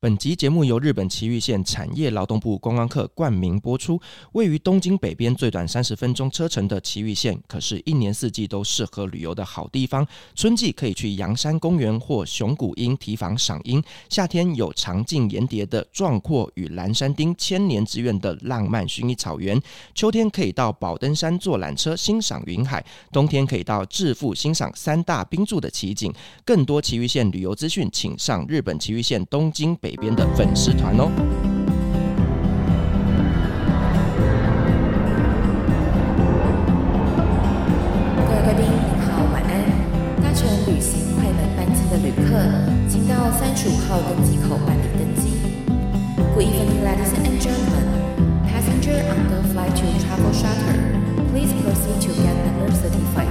本集节目由日本埼玉县产业劳动部观光课冠名播出。位于东京北边最短三十分钟车程的埼玉县，可是一年四季都适合旅游的好地方。春季可以去阳山公园或熊谷樱提防赏樱；夏天有长径岩叠的壮阔与蓝山町千年之愿的浪漫薰衣草原；秋天可以到宝登山坐缆车欣赏云海；冬天可以到致富欣赏三大冰柱的奇景。更多埼玉县旅游资讯，请上日本埼玉县东京北。北边的粉丝团哦，各位贵宾您好，晚安。搭乘旅行快门班机的旅客，请到三十五号登机口办理登机。Good evening, ladies and gentlemen. Passenger on the flight to Travel Charter, please proceed to gate number thirty-five.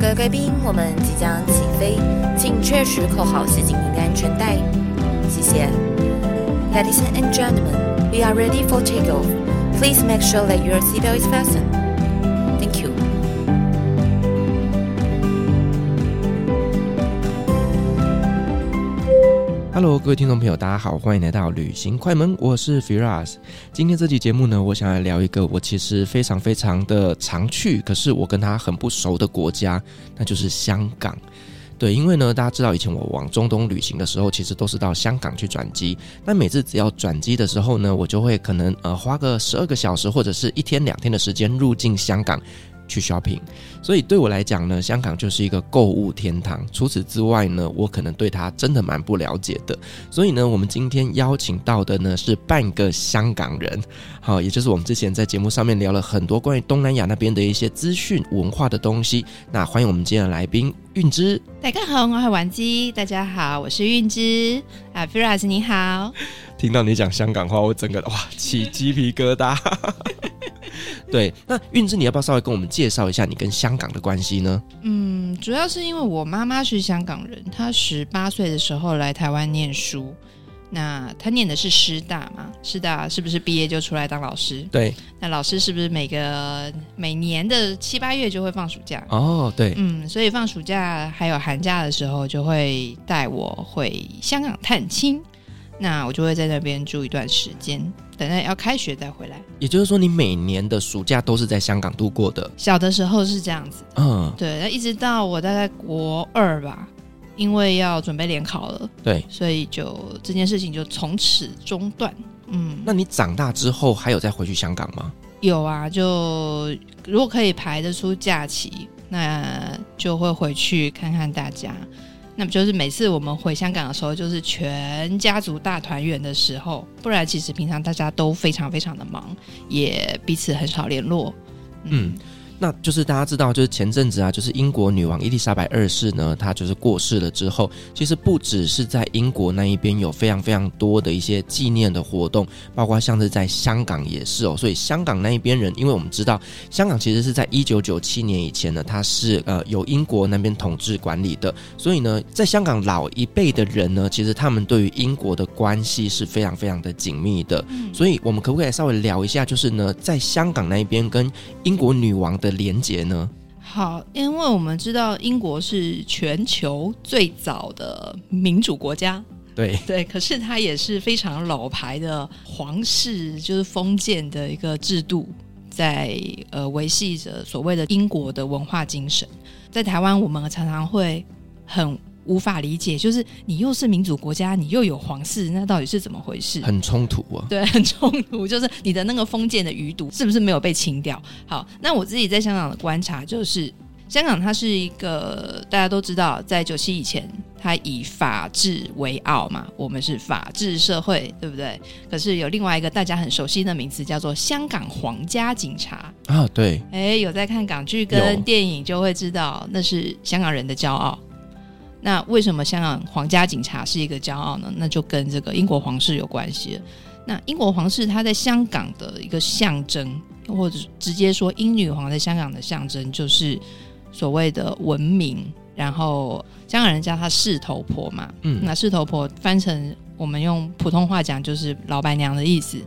各位贵宾，我们即将起飞，请确实扣好系紧您的安全带。谢谢。Ladies and gentlemen, we are ready for takeoff. Please make sure that your seatbelt is fastened. Thank you. Hello，各位听众朋友，大家好，欢迎来到旅行快门，我是 Firas。今天这期节目呢，我想来聊一个我其实非常非常的常去，可是我跟他很不熟的国家，那就是香港。对，因为呢，大家知道以前我往中东旅行的时候，其实都是到香港去转机。但每次只要转机的时候呢，我就会可能呃花个十二个小时或者是一天两天的时间入境香港。去 shopping，所以对我来讲呢，香港就是一个购物天堂。除此之外呢，我可能对它真的蛮不了解的。所以呢，我们今天邀请到的呢是半个香港人，好，也就是我们之前在节目上面聊了很多关于东南亚那边的一些资讯文化的东西。那欢迎我们今天的来宾韵之。大家好，我是婉姬。大家好，我是韵之。啊，Firas 你好。听到你讲香港话，我整个哇起鸡皮疙瘩。对，那韵之，你要不要稍微跟我们介绍一下你跟香港的关系呢？嗯，主要是因为我妈妈是香港人，她十八岁的时候来台湾念书，那她念的是师大嘛？师大是不是毕业就出来当老师？对，那老师是不是每个每年的七八月就会放暑假？哦，对，嗯，所以放暑假还有寒假的时候，就会带我回香港探亲。那我就会在那边住一段时间，等到要开学再回来。也就是说，你每年的暑假都是在香港度过的？小的时候是这样子，嗯，对。那一直到我大概国二吧，因为要准备联考了，对，所以就这件事情就从此中断。嗯，那你长大之后还有再回去香港吗？有啊，就如果可以排得出假期，那就会回去看看大家。那么就是每次我们回香港的时候，就是全家族大团圆的时候，不然其实平常大家都非常非常的忙，也彼此很少联络。嗯。嗯那就是大家知道，就是前阵子啊，就是英国女王伊丽莎白二世呢，她就是过世了之后，其实不只是在英国那一边有非常非常多的一些纪念的活动，包括像是在香港也是哦。所以香港那一边人，因为我们知道香港其实是在一九九七年以前呢，它是呃由英国那边统治管理的，所以呢，在香港老一辈的人呢，其实他们对于英国的关系是非常非常的紧密的。所以我们可不可以稍微聊一下，就是呢，在香港那一边跟英国女王的连结呢？好，因为我们知道英国是全球最早的民主国家，对对，可是它也是非常老牌的皇室，就是封建的一个制度，在呃维系着所谓的英国的文化精神。在台湾，我们常常会很。无法理解，就是你又是民主国家，你又有皇室，那到底是怎么回事？很冲突啊！对，很冲突，就是你的那个封建的余毒是不是没有被清掉？好，那我自己在香港的观察就是，香港它是一个大家都知道，在九七以前它以法治为傲嘛，我们是法治社会，对不对？可是有另外一个大家很熟悉的名词，叫做香港皇家警察啊。对，哎，有在看港剧跟电影就会知道，那是香港人的骄傲。那为什么香港皇家警察是一个骄傲呢？那就跟这个英国皇室有关系。那英国皇室它在香港的一个象征，或者直接说英女皇在香港的象征，就是所谓的文明。然后香港人叫她势头婆嘛，嗯，那势头婆翻成我们用普通话讲就是老板娘的意思。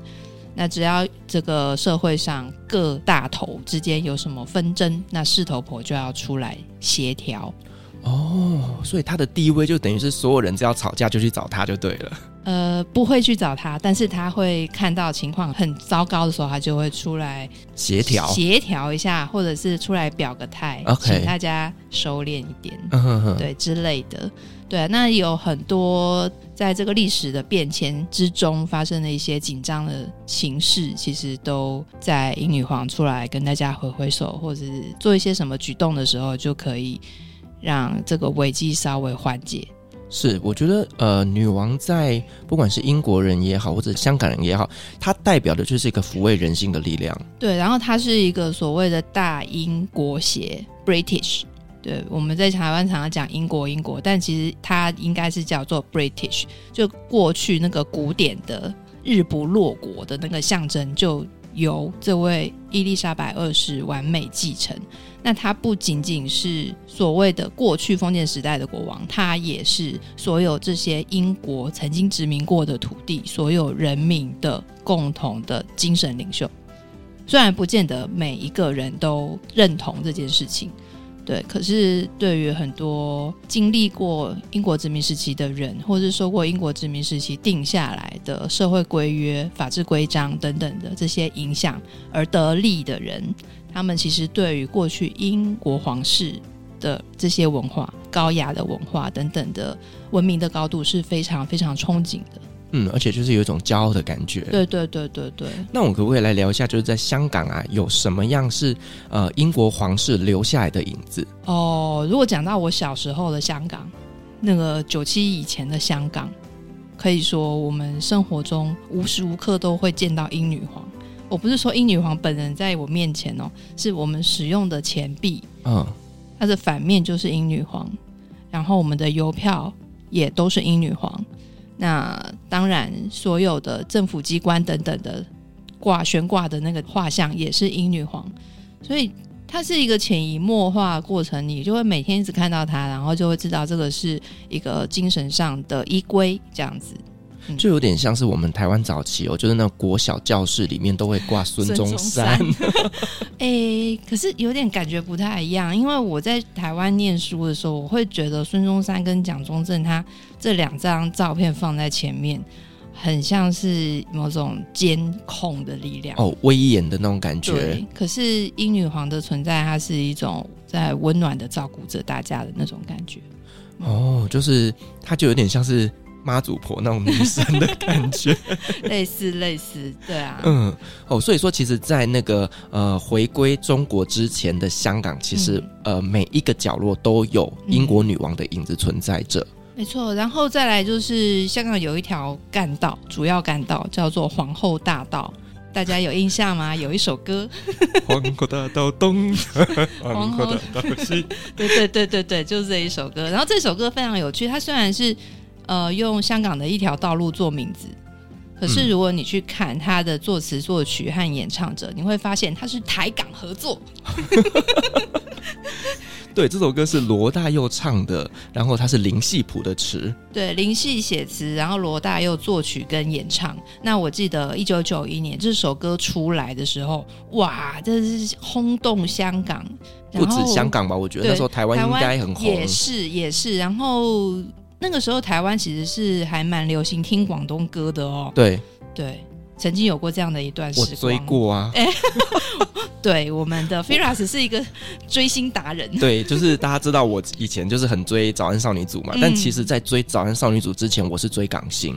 那只要这个社会上各大头之间有什么纷争，那势头婆就要出来协调。哦，所以他的地位就等于是所有人只要吵架就去找他就对了。呃，不会去找他，但是他会看到情况很糟糕的时候，他就会出来协调协调一下，或者是出来表个态，okay. 请大家收敛一点，嗯、哼哼对之类的。对啊，那有很多在这个历史的变迁之中发生的一些紧张的形势，其实都在英女皇出来跟大家挥挥手，或者是做一些什么举动的时候，就可以让这个危机稍微缓解。是，我觉得呃，女王在不管是英国人也好，或者香港人也好，她代表的就是一个抚慰人心的力量。对，然后她是一个所谓的大英国协 （British）。对，我们在台湾常常讲英国英国，但其实它应该是叫做 British，就过去那个古典的日不落国的那个象征，就由这位伊丽莎白二世完美继承。那他不仅仅是所谓的过去封建时代的国王，他也是所有这些英国曾经殖民过的土地所有人民的共同的精神领袖。虽然不见得每一个人都认同这件事情，对，可是对于很多经历过英国殖民时期的人，或是受过英国殖民时期定下来的社会规约、法治规章等等的这些影响而得利的人。他们其实对于过去英国皇室的这些文化、高雅的文化等等的文明的高度是非常非常憧憬的。嗯，而且就是有一种骄傲的感觉。对对对对对。那我们可不可以来聊一下，就是在香港啊，有什么样是呃英国皇室留下来的影子？哦，如果讲到我小时候的香港，那个九七以前的香港，可以说我们生活中无时无刻都会见到英女皇。我不是说英女皇本人在我面前哦，是我们使用的钱币，嗯，它的反面就是英女皇，然后我们的邮票也都是英女皇。那当然，所有的政府机关等等的挂悬挂的那个画像也是英女皇，所以它是一个潜移默化过程，你就会每天一直看到它，然后就会知道这个是一个精神上的依归，这样子。就有点像是我们台湾早期哦，就是那国小教室里面都会挂孙中山。哎、欸，可是有点感觉不太一样，因为我在台湾念书的时候，我会觉得孙中山跟蒋中正他这两张照片放在前面，很像是某种监控的力量哦，威严的那种感觉。对，可是英女皇的存在，它是一种在温暖的照顾着大家的那种感觉。哦，就是它就有点像是。妈祖婆那种女神的感觉，类似类似，对啊，嗯，哦，所以说，其实，在那个呃回归中国之前的香港，其实、嗯、呃每一个角落都有英国女王的影子存在着。没错，然后再来就是香港有一条干道，主要干道叫做皇后大道，大家有印象吗？有一首歌，皇后大道东，皇后大道西，对对对对对，就是这一首歌。然后这首歌非常有趣，它虽然是。呃，用香港的一条道路做名字，可是如果你去看他的作词、作曲和演唱者，你会发现他是台港合作。对，这首歌是罗大佑唱的，然后他是林夕谱的词。对，林夕写词，然后罗大佑作曲跟演唱。那我记得一九九一年这首歌出来的时候，哇，这是轰动香港，不止香港吧？我觉得那时候台湾应该很红，也是也是，然后。那个时候台湾其实是还蛮流行听广东歌的哦。对对，曾经有过这样的一段时光。我追过啊。欸、对，我们的 Firas 是一个追星达人。对，就是大家知道我以前就是很追早安少女组嘛，嗯、但其实，在追早安少女组之前，我是追港星。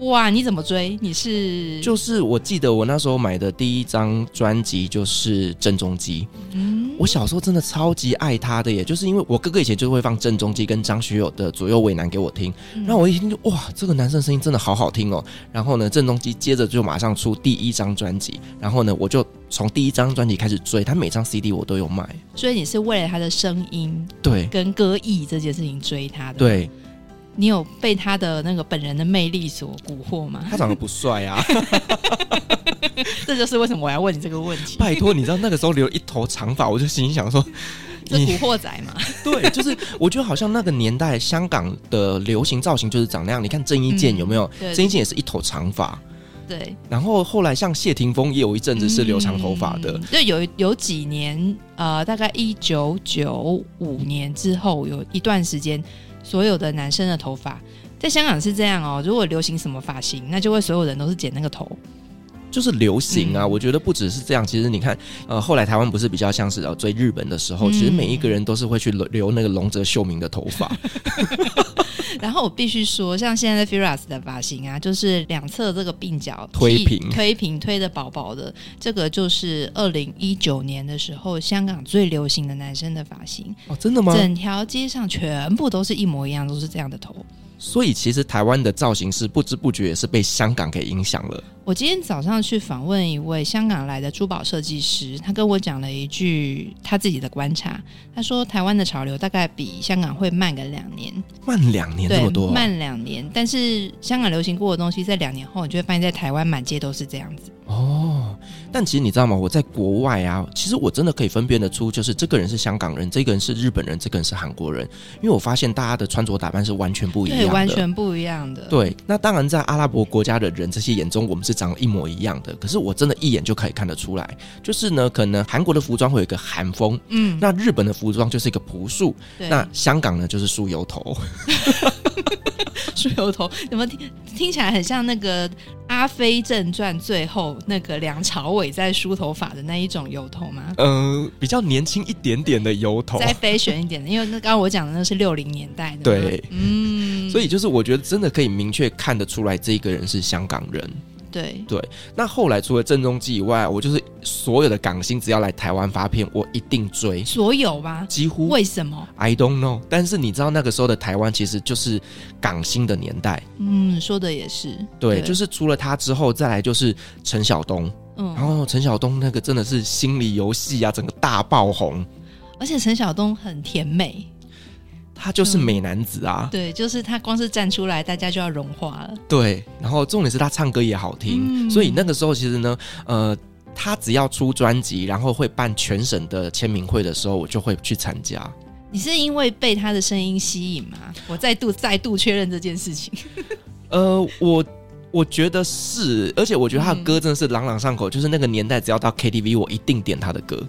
哇，你怎么追？你是就是我记得我那时候买的第一张专辑就是郑中基。嗯，我小时候真的超级爱他的耶，就是因为我哥哥以前就会放郑中基跟张学友的《左右为难》给我听，然后我一听就哇，这个男生声音真的好好听哦。然后呢，郑中基接着就马上出第一张专辑，然后呢，我就从第一张专辑开始追，他每张 CD 我都有买。所以你是为了他的声音，对，跟歌艺这件事情追他的，对。你有被他的那个本人的魅力所蛊惑吗？他长得不帅啊，这就是为什么我要问你这个问题。拜托，你知道那个时候留一头长发，我就心想说，这古惑仔嘛？对，就是我觉得好像那个年代香港的流行造型就是长那样。你看郑伊健有没有？郑伊健也是一头长发。对。然后后来像谢霆锋也有一阵子是留长头发的。就有有几年，呃，大概一九九五年之后有一段时间。所有的男生的头发，在香港是这样哦。如果流行什么发型，那就会所有人都是剪那个头，就是流行啊。嗯、我觉得不只是这样，其实你看，呃，后来台湾不是比较像是要追日本的时候，嗯、其实每一个人都是会去留那个龙泽秀明的头发。然后我必须说，像现在的 Firas 的发型啊，就是两侧这个鬓角推平、推平、推的薄薄的，这个就是二零一九年的时候香港最流行的男生的发型哦，真的吗？整条街上全部都是一模一样，都是这样的头。所以其实台湾的造型师不知不觉也是被香港给影响了。我今天早上去访问一位香港来的珠宝设计师，他跟我讲了一句他自己的观察。他说台湾的潮流大概比香港会慢个两年，慢两年这么多，慢两年。但是香港流行过的东西，在两年后你就会发现，在台湾满街都是这样子。哦，但其实你知道吗？我在国外啊，其实我真的可以分辨得出，就是这个人是香港人，这个人是日本人，这个人是韩国人，因为我发现大家的穿着打扮是完全不一样的，完全不一样的。对，那当然在阿拉伯国家的人这些眼中，我们是长得一模一样的。可是我真的一眼就可以看得出来，就是呢，可能韩国的服装会有一个韩风，嗯，那日本的服装就是一个朴素，对那香港呢就是梳油头。梳油头，怎么听听起来很像那个《阿飞正传》最后那个梁朝伟在梳头发的那一种油头吗？嗯、呃，比较年轻一点点的油头，再 fashion 一点的，因为那刚刚我讲的那是六零年代的。对，嗯，所以就是我觉得真的可以明确看得出来，这个人是香港人。对对，那后来除了郑中基以外，我就是所有的港星只要来台湾发片，我一定追。所有吧？几乎。为什么？I don't know。但是你知道那个时候的台湾其实就是港星的年代。嗯，说的也是。对，对就是除了他之后，再来就是陈晓东。嗯，然后陈晓东那个真的是心理游戏啊，整个大爆红。而且陈晓东很甜美。他就是美男子啊！对，就是他光是站出来，大家就要融化了。对，然后重点是他唱歌也好听，嗯、所以那个时候其实呢，呃，他只要出专辑，然后会办全省的签名会的时候，我就会去参加。你是因为被他的声音吸引吗？我再度再度确认这件事情。呃，我我觉得是，而且我觉得他的歌真的是朗朗上口，嗯、就是那个年代只要到 KTV，我一定点他的歌。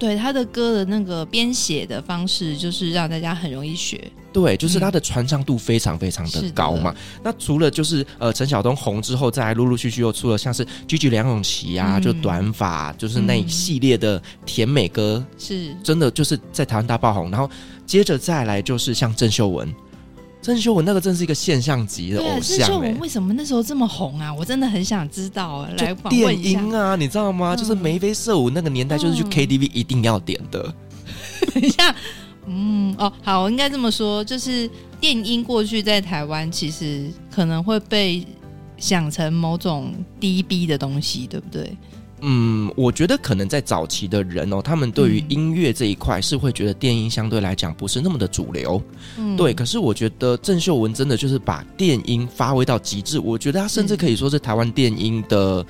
对他的歌的那个编写的方式，就是让大家很容易学。对，就是他的传唱度非常非常的高嘛。嗯、那除了就是呃陈晓东红之后，再来陆陆续续又出了像是 GG 梁咏琪啊，嗯、就短发，就是那一系列的甜美歌，是、嗯、真的就是在台湾大爆红。然后接着再来就是像郑秀文。郑秀文那个真是一个现象级的偶像，欸。郑秀文为什么那时候这么红啊？我真的很想知道。来访问一下电音啊，你知道吗？嗯、就是眉飞色舞那个年代，就是去 KTV 一定要点的。嗯、等一下，嗯，哦，好，我应该这么说，就是电音过去在台湾其实可能会被想成某种低 B 的东西，对不对？嗯，我觉得可能在早期的人哦，他们对于音乐这一块是会觉得电音相对来讲不是那么的主流，嗯，对。可是我觉得郑秀文真的就是把电音发挥到极致，我觉得他甚至可以说是台湾电音的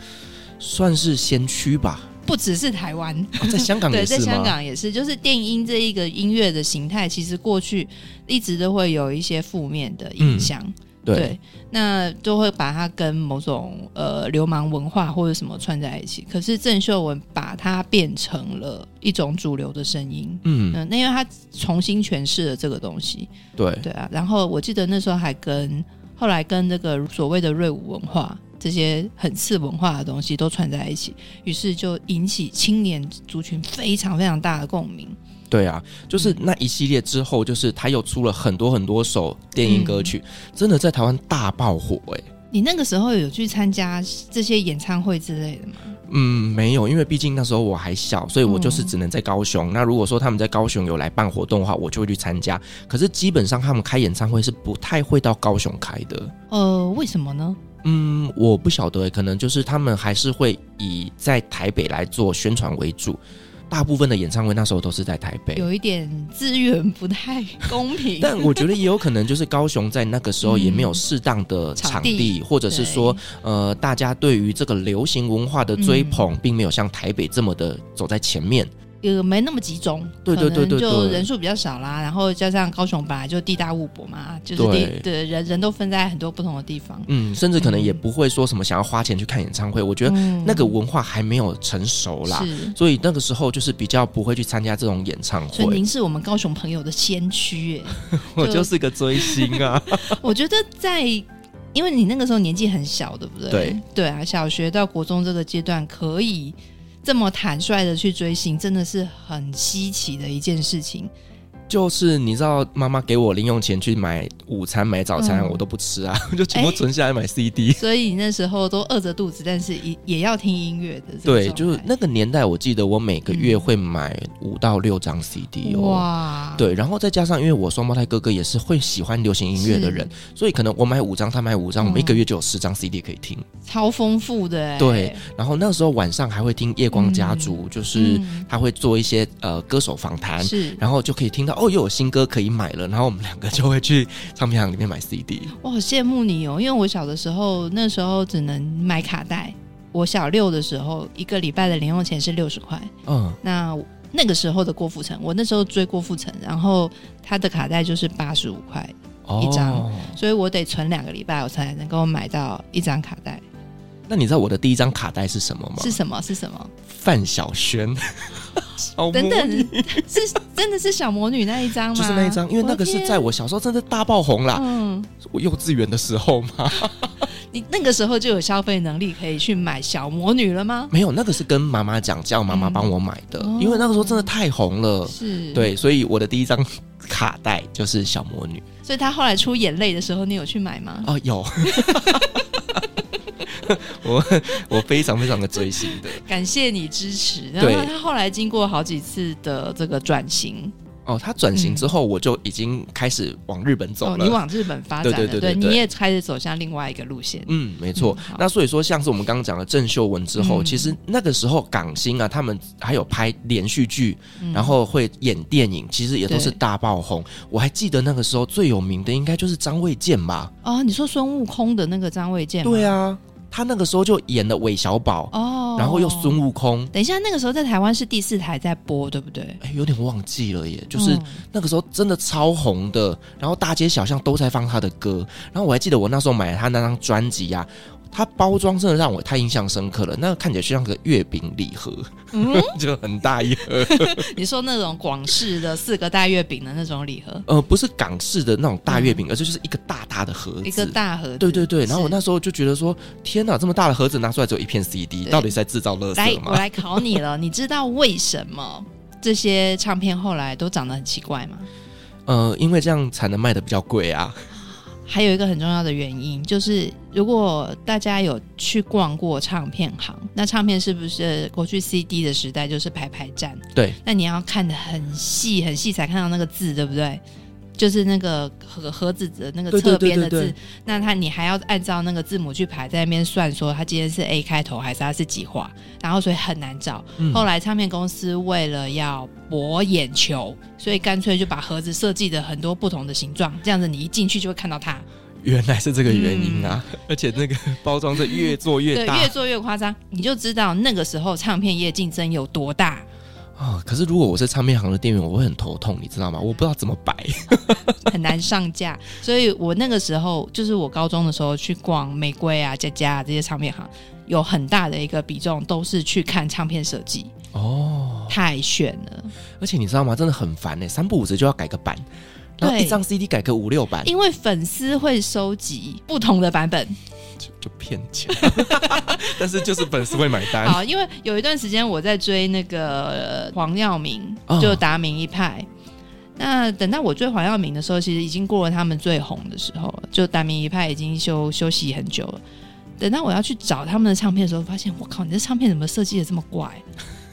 算是先驱吧。不只是台湾，哦，在香港也是？对，在香港也是，就是电音这一个音乐的形态，其实过去一直都会有一些负面的影响。嗯对，对，那都会把它跟某种呃流氓文化或者什么串在一起。可是郑秀文把它变成了一种主流的声音，嗯，那因为他重新诠释了这个东西，对对啊。然后我记得那时候还跟后来跟那个所谓的瑞舞文化这些很次文化的东西都串在一起，于是就引起青年族群非常非常大的共鸣。对啊，就是那一系列之后，就是他又出了很多很多首电音歌曲，嗯、真的在台湾大爆火哎、欸。你那个时候有去参加这些演唱会之类的吗？嗯，没有，因为毕竟那时候我还小，所以我就是只能在高雄。嗯、那如果说他们在高雄有来办活动的话，我就会去参加。可是基本上他们开演唱会是不太会到高雄开的。呃，为什么呢？嗯，我不晓得，可能就是他们还是会以在台北来做宣传为主。大部分的演唱会那时候都是在台北，有一点资源不太公平。但我觉得也有可能就是高雄在那个时候也没有适当的场地，或者是说，呃，大家对于这个流行文化的追捧，并没有像台北这么的走在前面。也没那么集中，对对对对，就人数比较少啦。然后加上高雄本来就地大物博嘛，就是地对，对人人都分在很多不同的地方。嗯，甚至可能也不会说什么想要花钱去看演唱会。嗯、我觉得那个文化还没有成熟啦，所以那个时候就是比较不会去参加这种演唱会。所以您是我们高雄朋友的先驱，哎，我就是个追星啊。我觉得在，因为你那个时候年纪很小，对不对？对对啊，小学到国中这个阶段可以。这么坦率的去追星，真的是很稀奇的一件事情。就是你知道，妈妈给我零用钱去买午餐、买早餐，嗯、我都不吃啊，就全部存下来买 CD。所以你那时候都饿着肚子，但是也也要听音乐的。对，就是那个年代，我记得我每个月会买五到六张 CD 哦。哇！对，然后再加上，因为我双胞胎哥哥也是会喜欢流行音乐的人，所以可能我买五张，他买五张，嗯、我们一个月就有十张 CD 可以听，超丰富的。对，然后那个时候晚上还会听夜光家族，嗯、就是他会做一些呃歌手访谈，是，然后就可以听到哦，又有新歌可以。买了，然后我们两个就会去唱片行里面买 CD。我好羡慕你哦，因为我小的时候那时候只能买卡带。我小六的时候，一个礼拜的零用钱是六十块。嗯，那那个时候的郭富城，我那时候追郭富城，然后他的卡带就是八十五块一张，哦、所以我得存两个礼拜，我才能够买到一张卡带。那你知道我的第一张卡带是什么吗？是什么？是什么？范晓萱。等等，是真的是小魔女那一张吗？就是那一张，因为那个是在我小时候真的大爆红啦。嗯，我幼稚园的时候嘛。你那个时候就有消费能力可以去买小魔女了吗？没有，那个是跟妈妈讲，叫妈妈帮我买的。嗯、因为那个时候真的太红了。是，对，所以我的第一张卡带就是小魔女。所以她后来出眼泪的时候，你有去买吗？哦，有。我 我非常非常的追星的，感谢你支持。然后他后来经过好几次的这个转型。哦，他转型之后，我就已经开始往日本走了。你往日本发展，对对对，你也开始走向另外一个路线。嗯，没错。那所以说，像是我们刚刚讲的郑秀文之后，其实那个时候港星啊，他们还有拍连续剧，然后会演电影，其实也都是大爆红。我还记得那个时候最有名的应该就是张卫健吧？哦，你说孙悟空的那个张卫健？对啊。他那个时候就演了韦小宝哦，然后又孙悟空。等一下，那个时候在台湾是第四台在播，对不对？哎，有点忘记了耶。就是那个时候真的超红的，然后大街小巷都在放他的歌。然后我还记得我那时候买了他那张专辑呀。它包装真的让我太印象深刻了，那个看起来就像个月饼礼盒，嗯、就很大一盒。你说那种广式的四个大月饼的那种礼盒？呃，不是港式的那种大月饼，嗯、而是就是一个大大的盒子，一个大盒子。对对对，然后我那时候就觉得说，天哪，这么大的盒子拿出来只有一片 CD，到底是在制造垃圾吗？来，我来考你了，你知道为什么这些唱片后来都长得很奇怪吗？呃，因为这样才能卖的比较贵啊。还有一个很重要的原因，就是如果大家有去逛过唱片行，那唱片是不是过去 CD 的时代就是排排站？对，那你要看得很细很细才看到那个字，对不对？就是那个盒盒子的那个侧边的字，那他你还要按照那个字母去排，在那边算说他今天是 A 开头还是他是几画，然后所以很难找。嗯、后来唱片公司为了要博眼球，所以干脆就把盒子设计的很多不同的形状，这样子你一进去就会看到它。原来是这个原因啊！嗯、而且那个包装是越做越大，对，越做越夸张，你就知道那个时候唱片业竞争有多大。可是如果我是唱片行的店员，我会很头痛，你知道吗？我不知道怎么摆，很难上架。所以我那个时候，就是我高中的时候去逛玫瑰啊、佳佳啊这些唱片行，有很大的一个比重都是去看唱片设计。哦，太炫了！而且你知道吗？真的很烦呢、欸，三不五时就要改个版，然后一张 CD 改个五六版，因为粉丝会收集不同的版本。就骗钱，但是就是粉丝会买单。好，因为有一段时间我在追那个黄耀明，就达明一派。那等到我追黄耀明的时候，其实已经过了他们最红的时候了，就达明一派已经休休息很久了。等到我要去找他们的唱片的时候，发现我靠，你这唱片怎么设计的这么怪？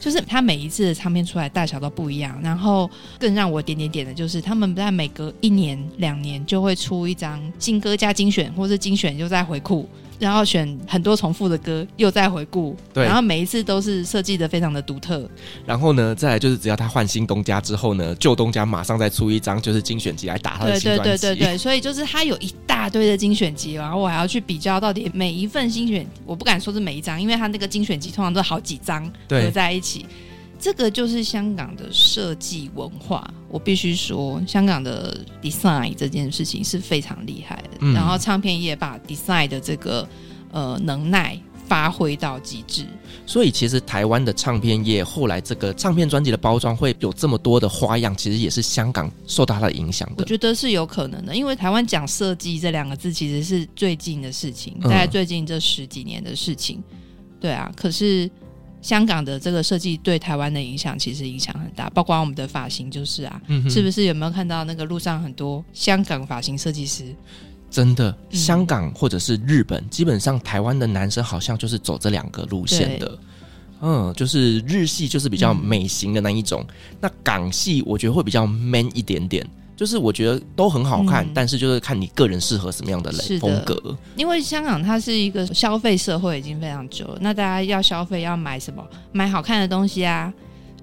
就是他每一次的唱片出来大小都不一样，然后更让我点点点的就是，他们不但每隔一年两年就会出一张新歌加精选，或是精选就在回库，然后选很多重复的歌又再回顾，对，然后每一次都是设计的非常的独特。然后呢，再来就是只要他换新东家之后呢，旧东家马上再出一张就是精选集来打他的新专辑。对对对对对，所以就是他有一大堆的精选集，然后我还要去比较到底每一份精选，我不敢说是每一张，因为他那个精选集通常都好几张合在一起。这个就是香港的设计文化，我必须说，香港的 design 这件事情是非常厉害的。嗯、然后唱片业把 design 的这个呃能耐发挥到极致。所以其实台湾的唱片业后来这个唱片专辑的包装会有这么多的花样，其实也是香港受到它的影响的。我觉得是有可能的，因为台湾讲设计这两个字其实是最近的事情，大概最近这十几年的事情。嗯、对啊，可是。香港的这个设计对台湾的影响其实影响很大，包括我们的发型就是啊，嗯、是不是有没有看到那个路上很多香港发型设计师？真的，香港或者是日本，嗯、基本上台湾的男生好像就是走这两个路线的。嗯，就是日系就是比较美型的那一种，嗯、那港系我觉得会比较 man 一点点。就是我觉得都很好看，嗯、但是就是看你个人适合什么样的类风格。因为香港它是一个消费社会已经非常久了，那大家要消费要买什么？买好看的东西啊，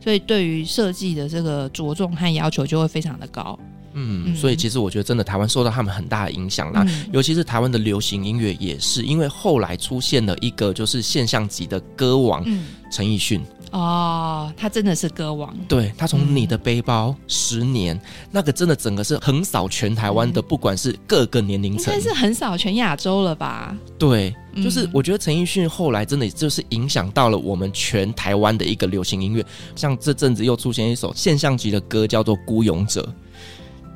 所以对于设计的这个着重和要求就会非常的高。嗯，嗯，所以其实我觉得真的台湾受到他们很大的影响啦，嗯、尤其是台湾的流行音乐也是，因为后来出现了一个就是现象级的歌王陈奕迅。哦，他真的是歌王。对，他从你的背包、嗯、十年，那个真的整个是横扫全台湾的，不管是各个年龄层，应该是横扫全亚洲了吧？对，就是我觉得陈奕迅后来真的就是影响到了我们全台湾的一个流行音乐，像这阵子又出现一首现象级的歌，叫做《孤勇者》。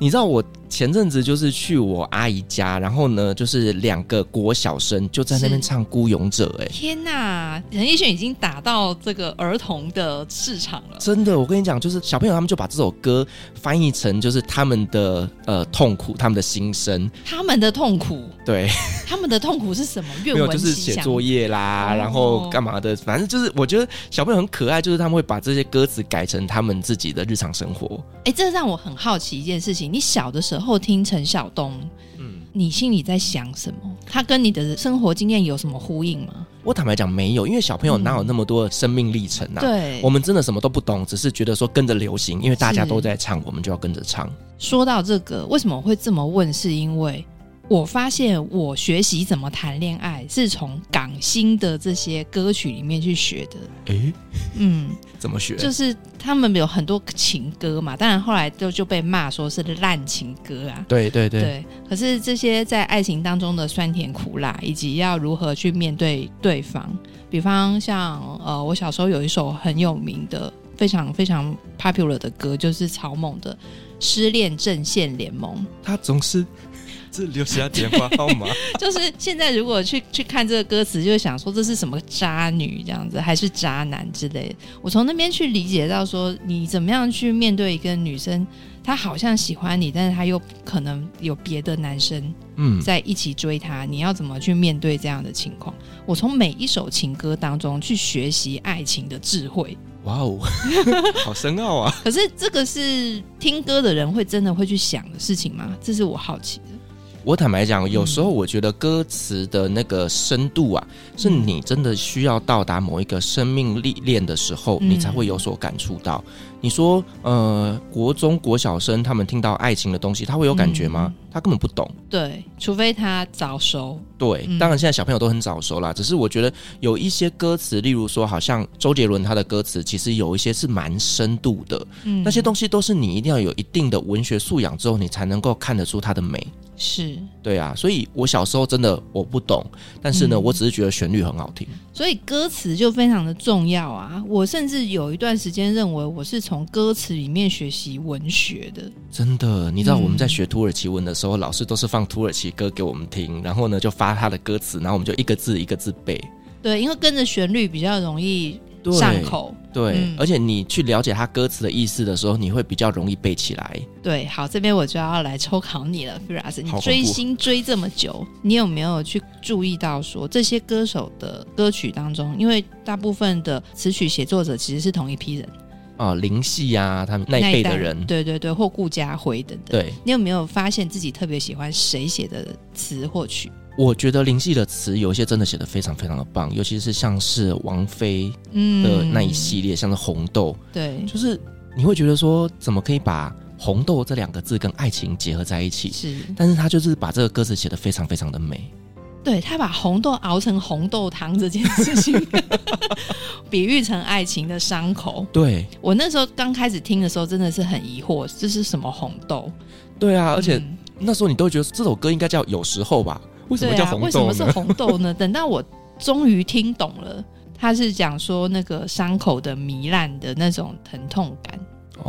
你知道我前阵子就是去我阿姨家，然后呢，就是两个国小生就在那边唱《孤勇者》欸。哎，天哪！陈奕迅已经打到这个儿童的市场了。真的，我跟你讲，就是小朋友他们就把这首歌翻译成就是他们的呃痛苦，他们的心声。他们的痛苦，对，他们的痛苦是什么？愿闻就是写作业啦，然后干嘛的？反正就是我觉得小朋友很可爱，就是他们会把这些歌词改成他们自己的日常生活。哎，这让我很好奇一件事情。你小的时候听陈晓东，嗯，你心里在想什么？他跟你的生活经验有什么呼应吗？我坦白讲没有，因为小朋友哪有那么多的生命历程啊？对，我们真的什么都不懂，只是觉得说跟着流行，因为大家都在唱，我们就要跟着唱。说到这个，为什么会这么问？是因为我发现我学习怎么谈恋爱是从港星的这些歌曲里面去学的。诶，嗯。怎么学？就是他们有很多情歌嘛，当然后来就就被骂说是烂情歌啊。对对对。对，可是这些在爱情当中的酸甜苦辣，以及要如何去面对对方，比方像呃，我小时候有一首很有名的、非常非常 popular 的歌，就是草蜢的《失恋阵线联盟》。他总是。只留下电话号码，就是现在如果去去看这个歌词，就会想说这是什么渣女这样子，还是渣男之类的。我从那边去理解到说，你怎么样去面对一个女生，她好像喜欢你，但是她又可能有别的男生嗯在一起追她，嗯、你要怎么去面对这样的情况？我从每一首情歌当中去学习爱情的智慧。哇哦，好深奥啊！可是这个是听歌的人会真的会去想的事情吗？这是我好奇的。我坦白讲，有时候我觉得歌词的那个深度啊，嗯、是你真的需要到达某一个生命历练的时候，嗯、你才会有所感触到。你说，呃，国中国小生他们听到爱情的东西，他会有感觉吗？嗯、他根本不懂。对，除非他早熟。对，当然现在小朋友都很早熟啦。只是我觉得有一些歌词，例如说，好像周杰伦他的歌词，其实有一些是蛮深度的。嗯，那些东西都是你一定要有一定的文学素养之后，你才能够看得出它的美。是，对啊。所以我小时候真的我不懂，但是呢，嗯、我只是觉得旋律很好听。所以歌词就非常的重要啊！我甚至有一段时间认为我是从歌词里面学习文学的。真的，你知道我们在学土耳其文的时候，嗯、老师都是放土耳其歌给我们听，然后呢就发他的歌词，然后我们就一个字一个字背。对，因为跟着旋律比较容易上口。对，嗯而且你去了解他歌词的意思的时候，你会比较容易背起来。对，好，这边我就要来抽考你了，Firas，你追星追这么久，你有没有去注意到说这些歌手的歌曲当中，因为大部分的词曲写作者其实是同一批人，啊，林夕呀，他们那一辈的人，对对对，或顾嘉辉等等，对，你有没有发现自己特别喜欢谁写的词或曲？我觉得林夕的词有一些真的写的非常非常的棒，尤其是像是王菲嗯的那一系列，像是红豆，对，就是你会觉得说，怎么可以把红豆这两个字跟爱情结合在一起？是，但是他就是把这个歌词写得非常非常的美。对他把红豆熬成红豆汤这件事情，比喻成爱情的伤口。对，我那时候刚开始听的时候，真的是很疑惑，这是什么红豆？对啊，而且嗯那时候你都会觉得这首歌应该叫有时候吧？为什么叫红豆？为什么是红豆呢？等到我终于听懂了，他是讲说那个伤口的糜烂的那种疼痛感，哦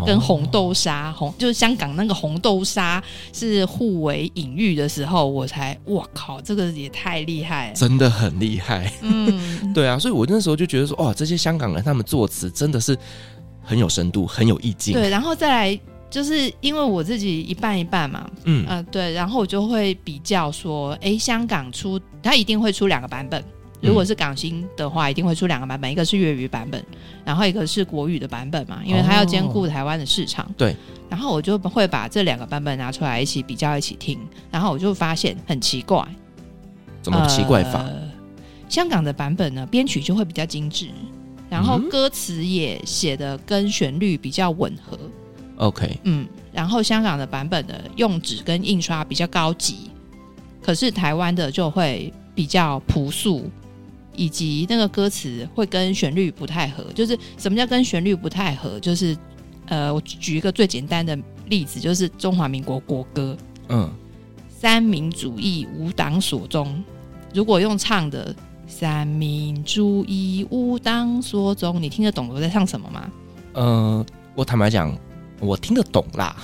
跟红豆沙红就是香港那个红豆沙是互为隐喻的时候，我才哇靠，这个也太厉害了。真的很厉害。嗯，对啊，所以我那时候就觉得说，哦，这些香港人他们作词真的是很有深度，很有意境。对，然后再来就是因为我自己一半一半嘛，嗯，呃，对，然后我就会比较说，哎，香港出它一定会出两个版本。如果是港星的话，一定会出两个版本，一个是粤语版本，然后一个是国语的版本嘛，因为它要兼顾台湾的市场。对，然后我就会把这两个版本拿出来一起比较，一起听，然后我就发现很奇怪，怎么奇怪法？呃香港的版本呢，编曲就会比较精致，然后嗯歌词也写的跟旋律比较吻合。OK，嗯，然后香港的版本的用纸跟印刷比较高级，可是台湾的就会比较朴素，以及那个歌词会跟旋律不太合。就是什么叫跟旋律不太合？就是呃，我举一个最简单的例子，就是中华民国国歌嗯，“三民主义，无党所宗”，如果用唱的“三民主义，无党所宗”，你听得懂我在唱什么吗？呃，我坦白讲，我听得懂啦。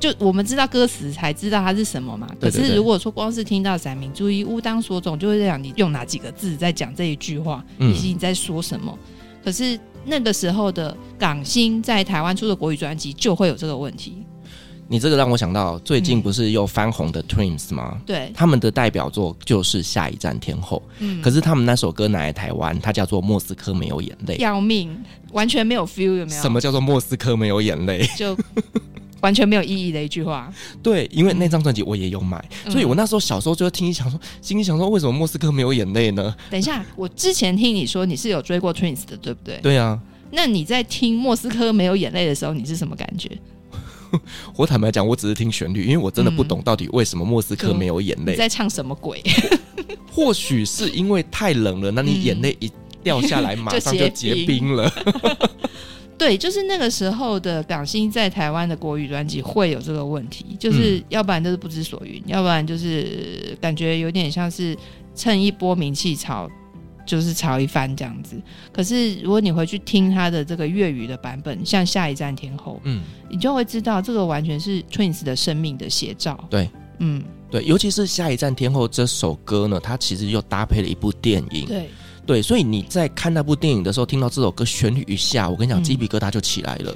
就我们知道歌词才知道它是什么嘛。可是如果说光是听到“三民主义，乌当所种”，就会在讲你用哪几个字在讲这一句话，嗯以及你在说什么。可是那个时候的港星在台湾出的国语专辑就会有这个问题。你这个让我想到，最近不是又翻红的 Twins 吗？对，他们的代表作就是《下一站天后》，嗯，可是他们那首歌拿来台湾，它叫做《莫斯科没有眼泪》。要命，完全没有 feel，有没有？什么叫做莫斯科没有眼泪？就完全没有意义的一句话。对，因为那张专辑我也有买，嗯所以我那时候小时候就听想说，心里想说，为什么莫斯科没有眼泪呢？等一下，我之前听你说你是有追过 Twins 的，对不对？对啊，那你在听《莫斯科没有眼泪》的时候，你是什么感觉？我坦白讲，我只是听旋律，因为我真的不懂到底为什么莫斯科没有眼泪。你在唱什么鬼？或许是因为太冷了，那你眼泪一掉下来，马上就结冰了。对，就是那个时候的港星在台湾的国语专辑会有这个问题，就是要不然就是不知所云，要不然就是感觉有点像是趁一波名气炒，就是炒一番这样子。可是如果你回去听他的这个粤语的版本，像《下一站天后》，嗯，你就会知道这个完全是 Twins 的生命的写照。对，嗯，对，尤其是《下一站天后》这首歌呢，它其实又搭配了一部电影。对。对，所以你在看那部电影的时候，听到这首歌旋律一下，我跟你讲，嗯鸡皮疙瘩就起来了。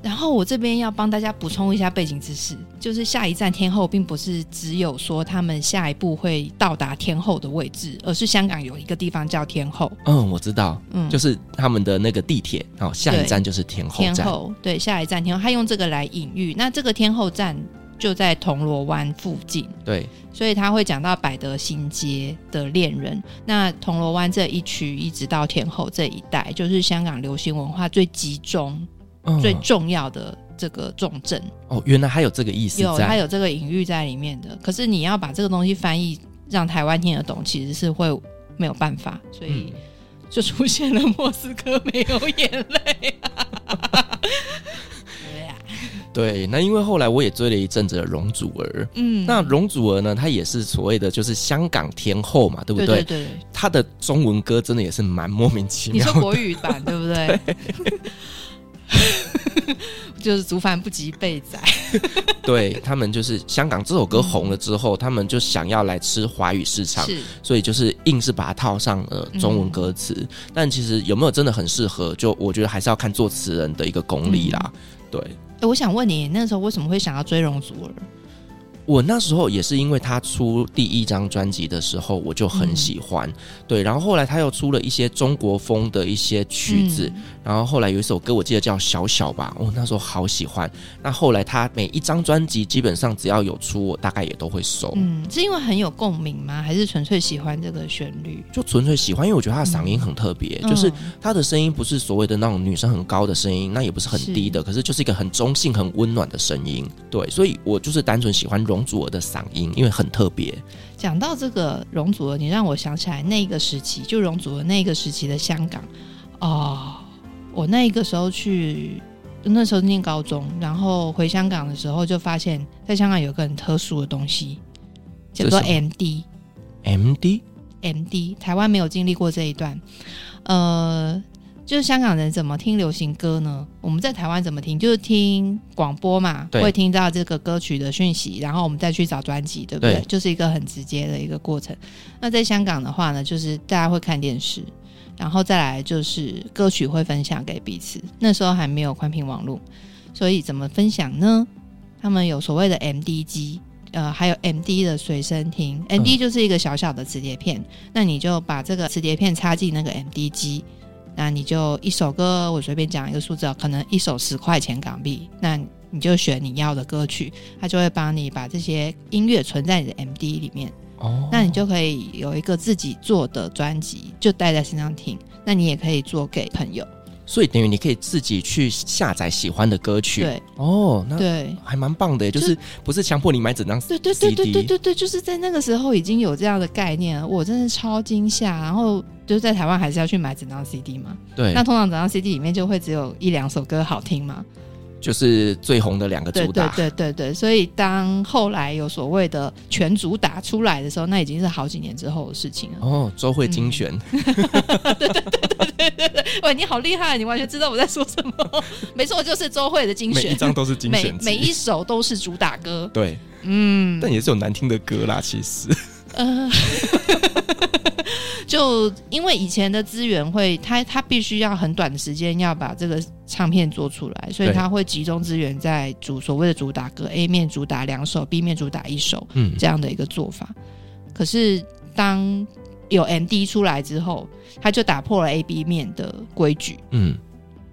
然后我这边要帮大家补充一下背景知识，就是下一站天后并不是只有说他们下一步会到达天后的位置，而是香港有一个地方叫天后。嗯，我知道，嗯，就是他们的那个地铁，哦，下一站就是天后站。天后对，下一站天后，他用这个来隐喻。那这个天后站就在铜锣湾附近，对，所以他会讲到百德新街的恋人。那铜锣湾这一区一直到天后这一带，就是香港流行文化最集中、嗯最重要的这个重镇。哦，原来还有这个意思有，在它有这个隐喻在里面的。可是你要把这个东西翻译让台湾听得懂，其实是会没有办法，所以就出现了莫斯科没有眼泪、对，那因为后来我也追了一阵子的容祖儿，嗯，那容祖儿呢，她也是所谓的就是香港天后嘛，对不对？对对对，她的中文歌真的也是蛮莫名其妙的。说国语版 对不对？就是祖凡不及被宰。对他们就是香港这首歌红了之后，嗯、他们就想要来吃华语市场，所以就是硬是把它套上了中文歌词。嗯、但其实有没有真的很适合？就我觉得还是要看作词人的一个功力啦。嗯、对、欸，我想问你，那时候为什么会想要追容祖儿？我那时候也是因为他出第一张专辑的时候，我就很喜欢，嗯、对。然后后来他又出了一些中国风的一些曲子，嗯、然后后来有一首歌我记得叫《小小》吧，我那时候好喜欢。那后来他每一张专辑基本上只要有出，我大概也都会收。嗯，是因为很有共鸣吗？还是纯粹喜欢这个旋律？就纯粹喜欢，因为我觉得他的嗓音很特别，嗯、就是他的声音不是所谓的那种女生很高的声音，那也不是很低的，是可是就是一个很中性、很温暖的声音。对，所以我就是单纯喜欢容。容祖儿的嗓音，因为很特别。讲到这个容祖儿，你让我想起来那个时期，就容祖儿那个时期的香港哦。我那个时候去，那时候念高中，然后回香港的时候，就发现在香港有个很特殊的东西，叫做 MD。MD，MD，台湾没有经历过这一段，呃。就是香港人怎么听流行歌呢？我们在台湾怎么听？就是听广播嘛，会听到这个歌曲的讯息，然后我们再去找专辑，对不对？对就是一个很直接的一个过程。那在香港的话呢，就是大家会看电视，然后再来就是歌曲会分享给彼此。那时候还没有宽频网络，所以怎么分享呢？他们有所谓的 MD 机，呃，还有 MD 的随身听。MD 就是一个小小的磁碟片，嗯、那你就把这个磁碟片插进那个 MD 机。那你就一首歌，我随便讲一个数字，可能一首十块钱港币，那你就选你要的歌曲，他就会帮你把这些音乐存在你的 MD 里面。哦，那你就可以有一个自己做的专辑，就带在身上听。那你也可以做给朋友。所以等于你可以自己去下载喜欢的歌曲，对。哦，那对，还蛮棒的，就是不是强迫你买整张 CD，对对对对对对对，就是在那个时候已经有这样的概念，我真的超惊吓。然后就是在台湾还是要去买整张 CD 嘛，对，那通常整张 CD 里面就会只有一两首歌好听嘛。就是最红的两个主打，对对对对对，所以当后来有所谓的全主打出来的时候，那已经是好几年之后的事情了。哦，周慧精选，对对对对对对，喂，你好厉害，你完全知道我在说什么。没错，就是周慧的精选，每一张都是精选，每每一首都是主打歌。对，嗯，但也是有难听的歌啦，其实。呃。就因为以前的资源会，他他必须要很短的时间要把这个唱片做出来，所以他会集中资源在主所谓的主打歌，A 面主打两首，B 面主打一首，嗯，这样的一个做法。嗯、可是当有 MD 出来之后，他就打破了 A、B 面的规矩，嗯，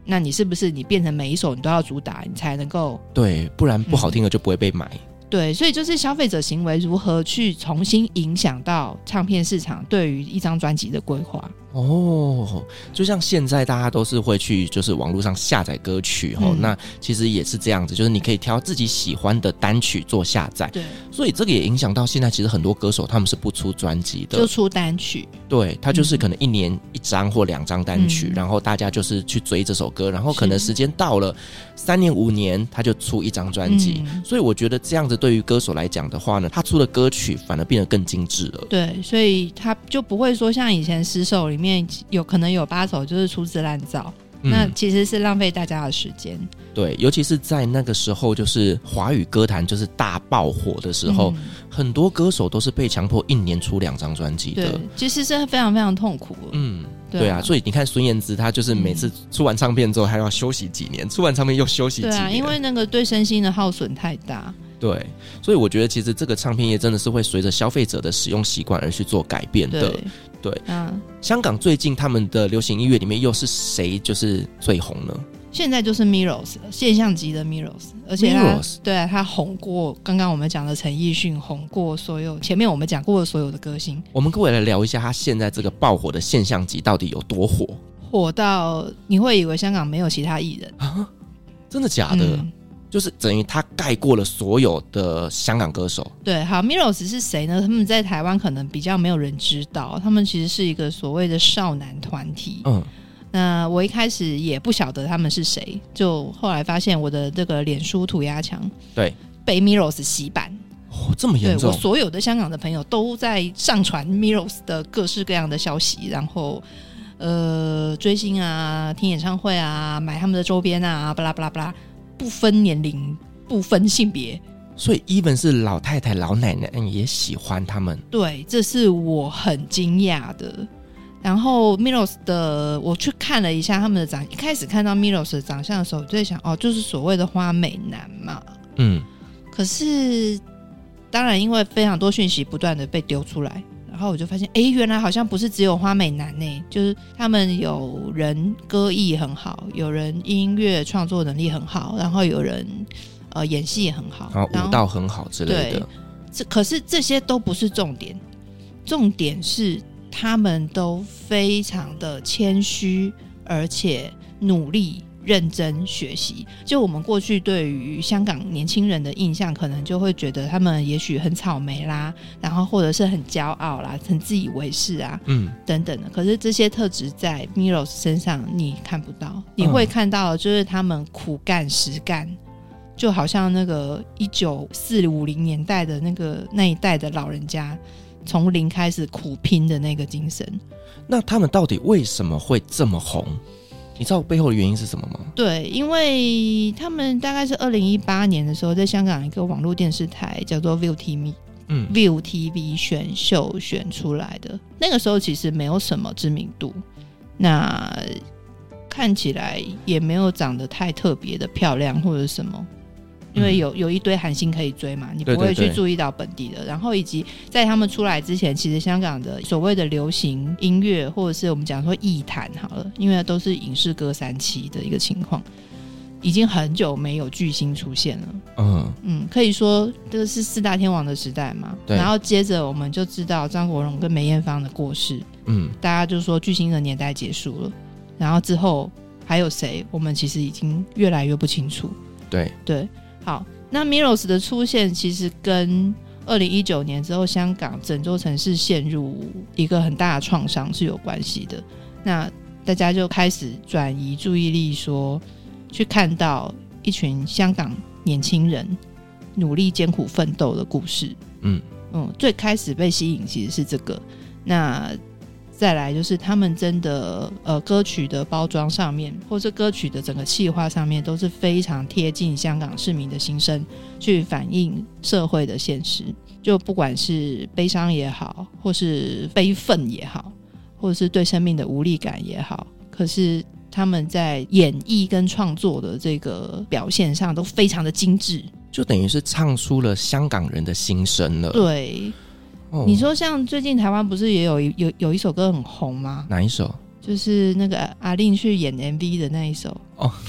那你是不是你变成每一首你都要主打，你才能够对，不然不好听的就不会被买。嗯对，所以就是消费者行为如何去重新影响到唱片市场对于一张专辑的规划。哦，就像现在大家都是会去就是网络上下载歌曲哦，嗯、那其实也是这样子，就是你可以挑自己喜欢的单曲做下载。对，所以这个也影响到现在，其实很多歌手他们是不出专辑的，就出单曲。对，他就是可能一年一张或两张单曲，嗯、然后大家就是去追这首歌，然后可能时间到了三年五年，他就出一张专辑。嗯、所以我觉得这样子对于歌手来讲的话呢，他出的歌曲反而变得更精致了。对，所以他就不会说像以前十首里面。有可能有八首就是粗制滥造，嗯、那其实是浪费大家的时间。对，尤其是在那个时候，就是华语歌坛就是大爆火的时候，嗯、很多歌手都是被强迫一年出两张专辑的。对，其实是非常非常痛苦。嗯，对啊，对啊，所以你看孙燕姿，她就是每次出完唱片之后，还要休息几年，嗯、出完唱片又休息几年。对啊，因为那个对身心的耗损太大。对，所以我觉得其实这个唱片业真的是会随着消费者的使用习惯而去做改变的。对。对，嗯，香港最近他们的流行音乐里面又是谁就是最红呢？现在就是 Miros 了，现象级的 Mirrors，而且他 Miros 对啊，他红过刚刚我们讲的陈奕迅，红过所有前面我们讲过的所有的歌星。我们各位来聊一下他现在这个爆火的现象级到底有多火？火到你会以为香港没有其他艺人啊？真的假的？嗯就是等于他盖过了所有的香港歌手。对，好，Miros 是谁呢？他们在台湾可能比较没有人知道，他们其实是一个所谓的少男团体。嗯，那我一开始也不晓得他们是谁，就后来发现我的这个脸书涂鸦墙，对，被 Miros 洗版。哦，这么严重？我所有的香港的朋友都在上传 Miros 的各式各样的消息，然后。呃追星啊、听演唱会啊、买他们的周边啊，巴拉巴拉巴拉，不分年龄、不分性别，所以 even 是老太太、老奶奶也喜欢他们。对，这是我很惊讶的。然后 Milos 的，我去看了一下他们的长，一开始看到 Milos 的长相的时候，我就在想，哦，就是所谓的花美男嘛。嗯。可是，当然，因为非常多讯息不断的被丢出来，然后我就发现，哎，原来好像不是只有花美男呢，就是他们有人歌艺很好，有人音乐创作能力很好，然后有人呃演戏也很好，然后舞蹈很好之类的。这可是这些都不是重点，重点是。他们都非常的谦虚，而且努力认真学习。就我们过去对于香港年轻人的印象，可能就会觉得他们也许很草莓啦，然后或者是很骄傲啦，很自以为是啊，嗯，等等的。可是这些特质在 Miros 身上你看不到，你会看到的就是他们苦干实干，就好像那个一九四五零年代的那个那一代的老人家。从零开始苦拼的那个精神，那他们到底为什么会这么红？你知道背后的原因是什么吗？对，因为他们大概是二零一八年的时候，在香港一个网络电视台叫做 View TV，嗯，View TV 选秀选出来的。那个时候其实没有什么知名度，那看起来也没有长得太特别的漂亮或者什么。因为有有一堆韩星可以追嘛，你不会去注意到本地的。对对对，然后以及在他们出来之前，其实香港的所谓的流行音乐，或者是我们讲说艺坛好了，因为都是影视歌三期的一个情况，已经很久没有巨星出现了。嗯嗯，可以说这个是四大天王的时代嘛。对。然后接着我们就知道张国荣跟梅艳芳的过世，嗯，大家就说巨星的年代结束了。然后之后还有谁？我们其实已经越来越不清楚。对对。好，那 Miro's 的出现其实跟二零一九年之后香港整座城市陷入一个很大的创伤是有关系的。那大家就开始转移注意力说，说去看到一群香港年轻人努力艰苦奋斗的故事。嗯嗯，最开始被吸引其实是这个。那再来就是他们真的呃歌曲的包装上面，或是歌曲的整个企划上面都是非常贴近香港市民的心声，去反映社会的现实。就不管是悲伤也好，或是悲愤也好，或者是对生命的无力感也好，可是他们在演绎跟创作的这个表现上都非常的精致，就等于是唱出了香港人的心声了。对。你说像最近台湾不是也有有有一首歌很红吗？哪一首？就是那个阿令去演 MV 的那一首哦。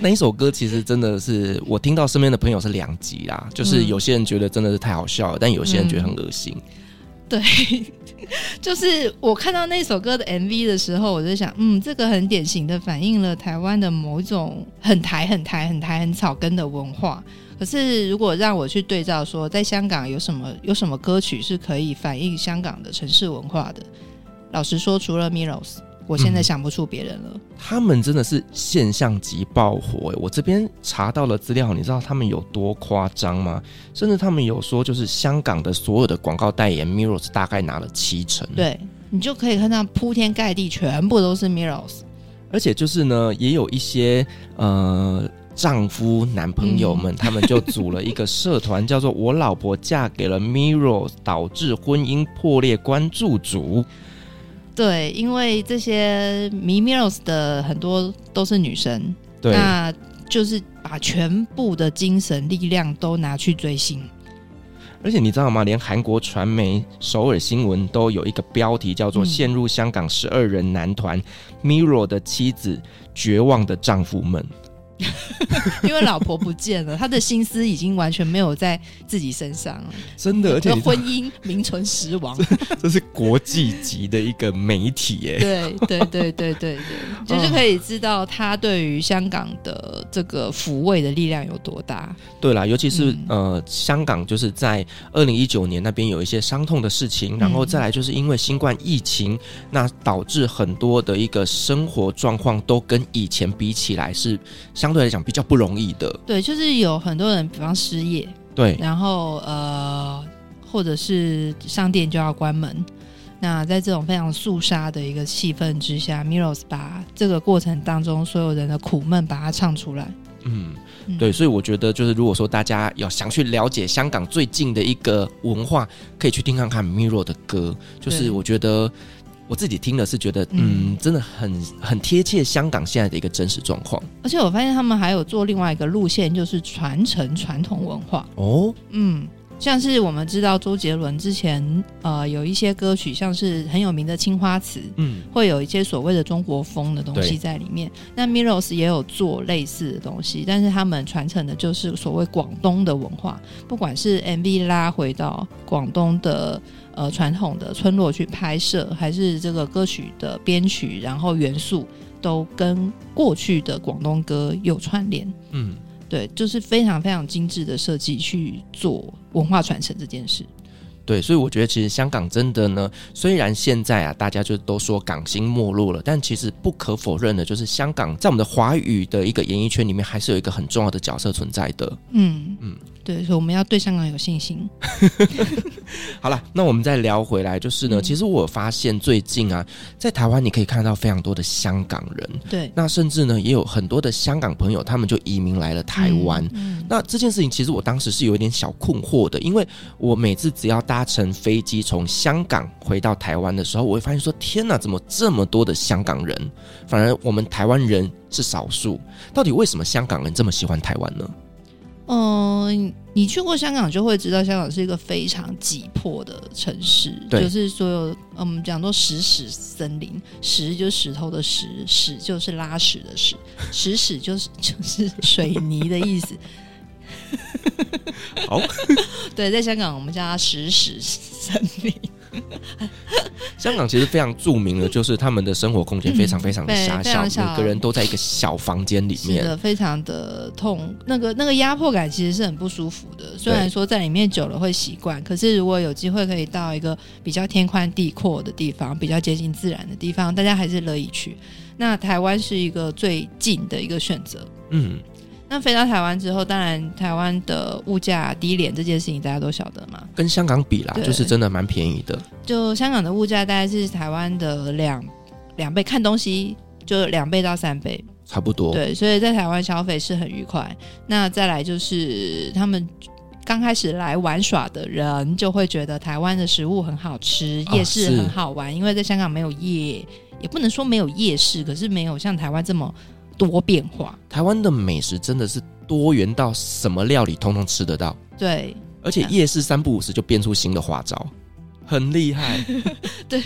那一首歌其实真的是我听到身边的朋友是两极啦，就是有些人觉得真的是太好笑了，但有些人觉得很恶心。嗯对，就是我看到那首歌的 MV 的时候，我就想，嗯，这个很典型的反映了台湾的某一种很台、很台、很台、很草根的文化。可是，如果让我去对照说，在香港有什么有什么歌曲是可以反映香港的城市文化的？老实说，除了 Miros。我现在想不出别人了。嗯，他们真的是现象级爆火。我这边查到了资料，你知道他们有多夸张吗？甚至他们有说，就是香港的所有的广告代言，Miros 大概拿了七成。对，你就可以看到铺天盖地全部都是 Miros。而且就是呢，也有一些呃丈夫、男朋友们，嗯、他们就组了一个社团，叫做“我老婆嫁给了 miros 导致婚姻破裂”关注组。对，因为这些迷 Miros 的很多都是女生，对，那就是把全部的精神力量都拿去追星。而且你知道吗？连韩国传媒首尔新闻都有一个标题叫做“陷入香港十二人男团 Migos 的妻子绝望的丈夫们”。因为老婆不见了，他的心思已经完全没有在自己身上了。真的，而且婚姻名存实亡。这，这是国际级的一个媒体耶。对对对对对对，就是可以知道他对于香港的这个抚慰的力量有多大。对啦，尤其是、嗯、呃，香港就是在二零一九年那边有一些伤痛的事情，然后再来就是因为新冠疫情，那导致很多的一个生活状况都跟以前比起来是相。相对来讲比较不容易的，对，就是有很多人，比方失业，对，然后呃，或者是商店就要关门，那在这种非常肃杀的一个气氛之下，Miros 把这个过程当中所有人的苦闷把它唱出来。嗯，对，所以我觉得就是如果说大家要想去了解香港最近的一个文化，可以去听看看 Miro 的歌。就是我觉得我自己听了是觉得，嗯，真的很很贴切香港现在的一个真实状况。而且我发现他们还有做另外一个路线，就是传承传统文化。哦，嗯。像是我们知道周杰伦之前呃有一些歌曲，像是很有名的《青花瓷》，嗯，会有一些所谓的中国风的东西在里面。那 Miros 也有做类似的东西，但是他们传承的就是所谓广东的文化，不管是 MV 拉回到广东的呃传统的村落去拍摄，还是这个歌曲的编曲，然后元素都跟过去的广东歌有串联，嗯。对，就是非常非常精致的设计去做文化传承这件事。对，所以我觉得其实香港真的呢，虽然现在啊大家就都说港星没落了，但其实不可否认的，就是香港在我们的华语的一个演艺圈里面，还是有一个很重要的角色存在的。嗯嗯。对，所以我们要对香港有信心。好了，那我们再聊回来，就是呢，嗯、其实我发现最近啊，在台湾你可以看到非常多的香港人，对，那甚至呢，也有很多的香港朋友，他们就移民来了台湾。嗯嗯、那这件事情其实我当时是有一点小困惑的，因为我每次只要搭乘飞机从香港回到台湾的时候，我会发现说，天哪，怎么这么多的香港人？反而我们台湾人是少数，到底为什么香港人这么喜欢台湾呢？嗯，你去过香港就会知道，香港是一个非常挤迫的城市。对，就是所有我们讲说石屎森林，石就是石头的石，屎就是拉屎的屎，石屎就是 就是水泥的意思。好，对，在香港我们叫它石屎森林。香港其实非常著名的，就是他们的生活空间非常非常的狭小，嗯、每个人都在一个小房间里面，是的，非常的痛，那个那个压迫感其实是很不舒服的。虽然说在里面久了会习惯，可是如果有机会可以到一个比较天宽地阔的地方，比较接近自然的地方，大家还是乐意去。那台湾是一个最近的一个选择，嗯。那飞到台湾之后，当然台湾的物价低廉这件事情大家都晓得嘛。跟香港比啦，就是真的蛮便宜的。就香港的物价大概是台湾的两两倍，看东西就两倍到三倍，差不多。对，所以在台湾消费是很愉快。那再来就是他们刚开始来玩耍的人，就会觉得台湾的食物很好吃，夜市很好玩，哦、因为在香港没有夜，也不能说没有夜市，可是没有像台湾这么。多变化，台湾的美食真的是多元到什么料理通通吃得到。对，而且夜市三不五时就变出新的花招，很厉害。对，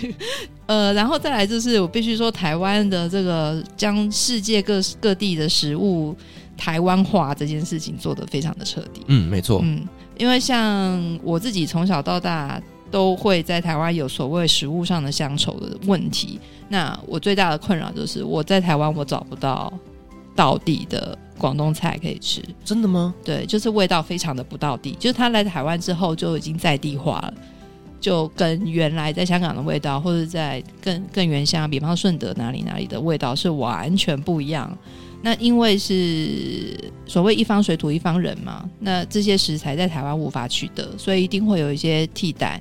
呃，然后再来就是我必须说，台湾的这个将世界各各地的食物台湾化这件事情做得非常的彻底。嗯，没错。嗯，因为像我自己从小到大。都会在台湾有所谓食物上的乡愁的问题。那我最大的困扰就是我在台湾我找不到到地的广东菜可以吃。真的吗？对，就是味道非常的不到地。就是他来台湾之后就已经在地化了，就跟原来在香港的味道，或者在更更原乡，比方顺德哪里哪里的味道是完全不一样。那因为是所谓一方水土一方人嘛，那这些食材在台湾无法取得，所以一定会有一些替代。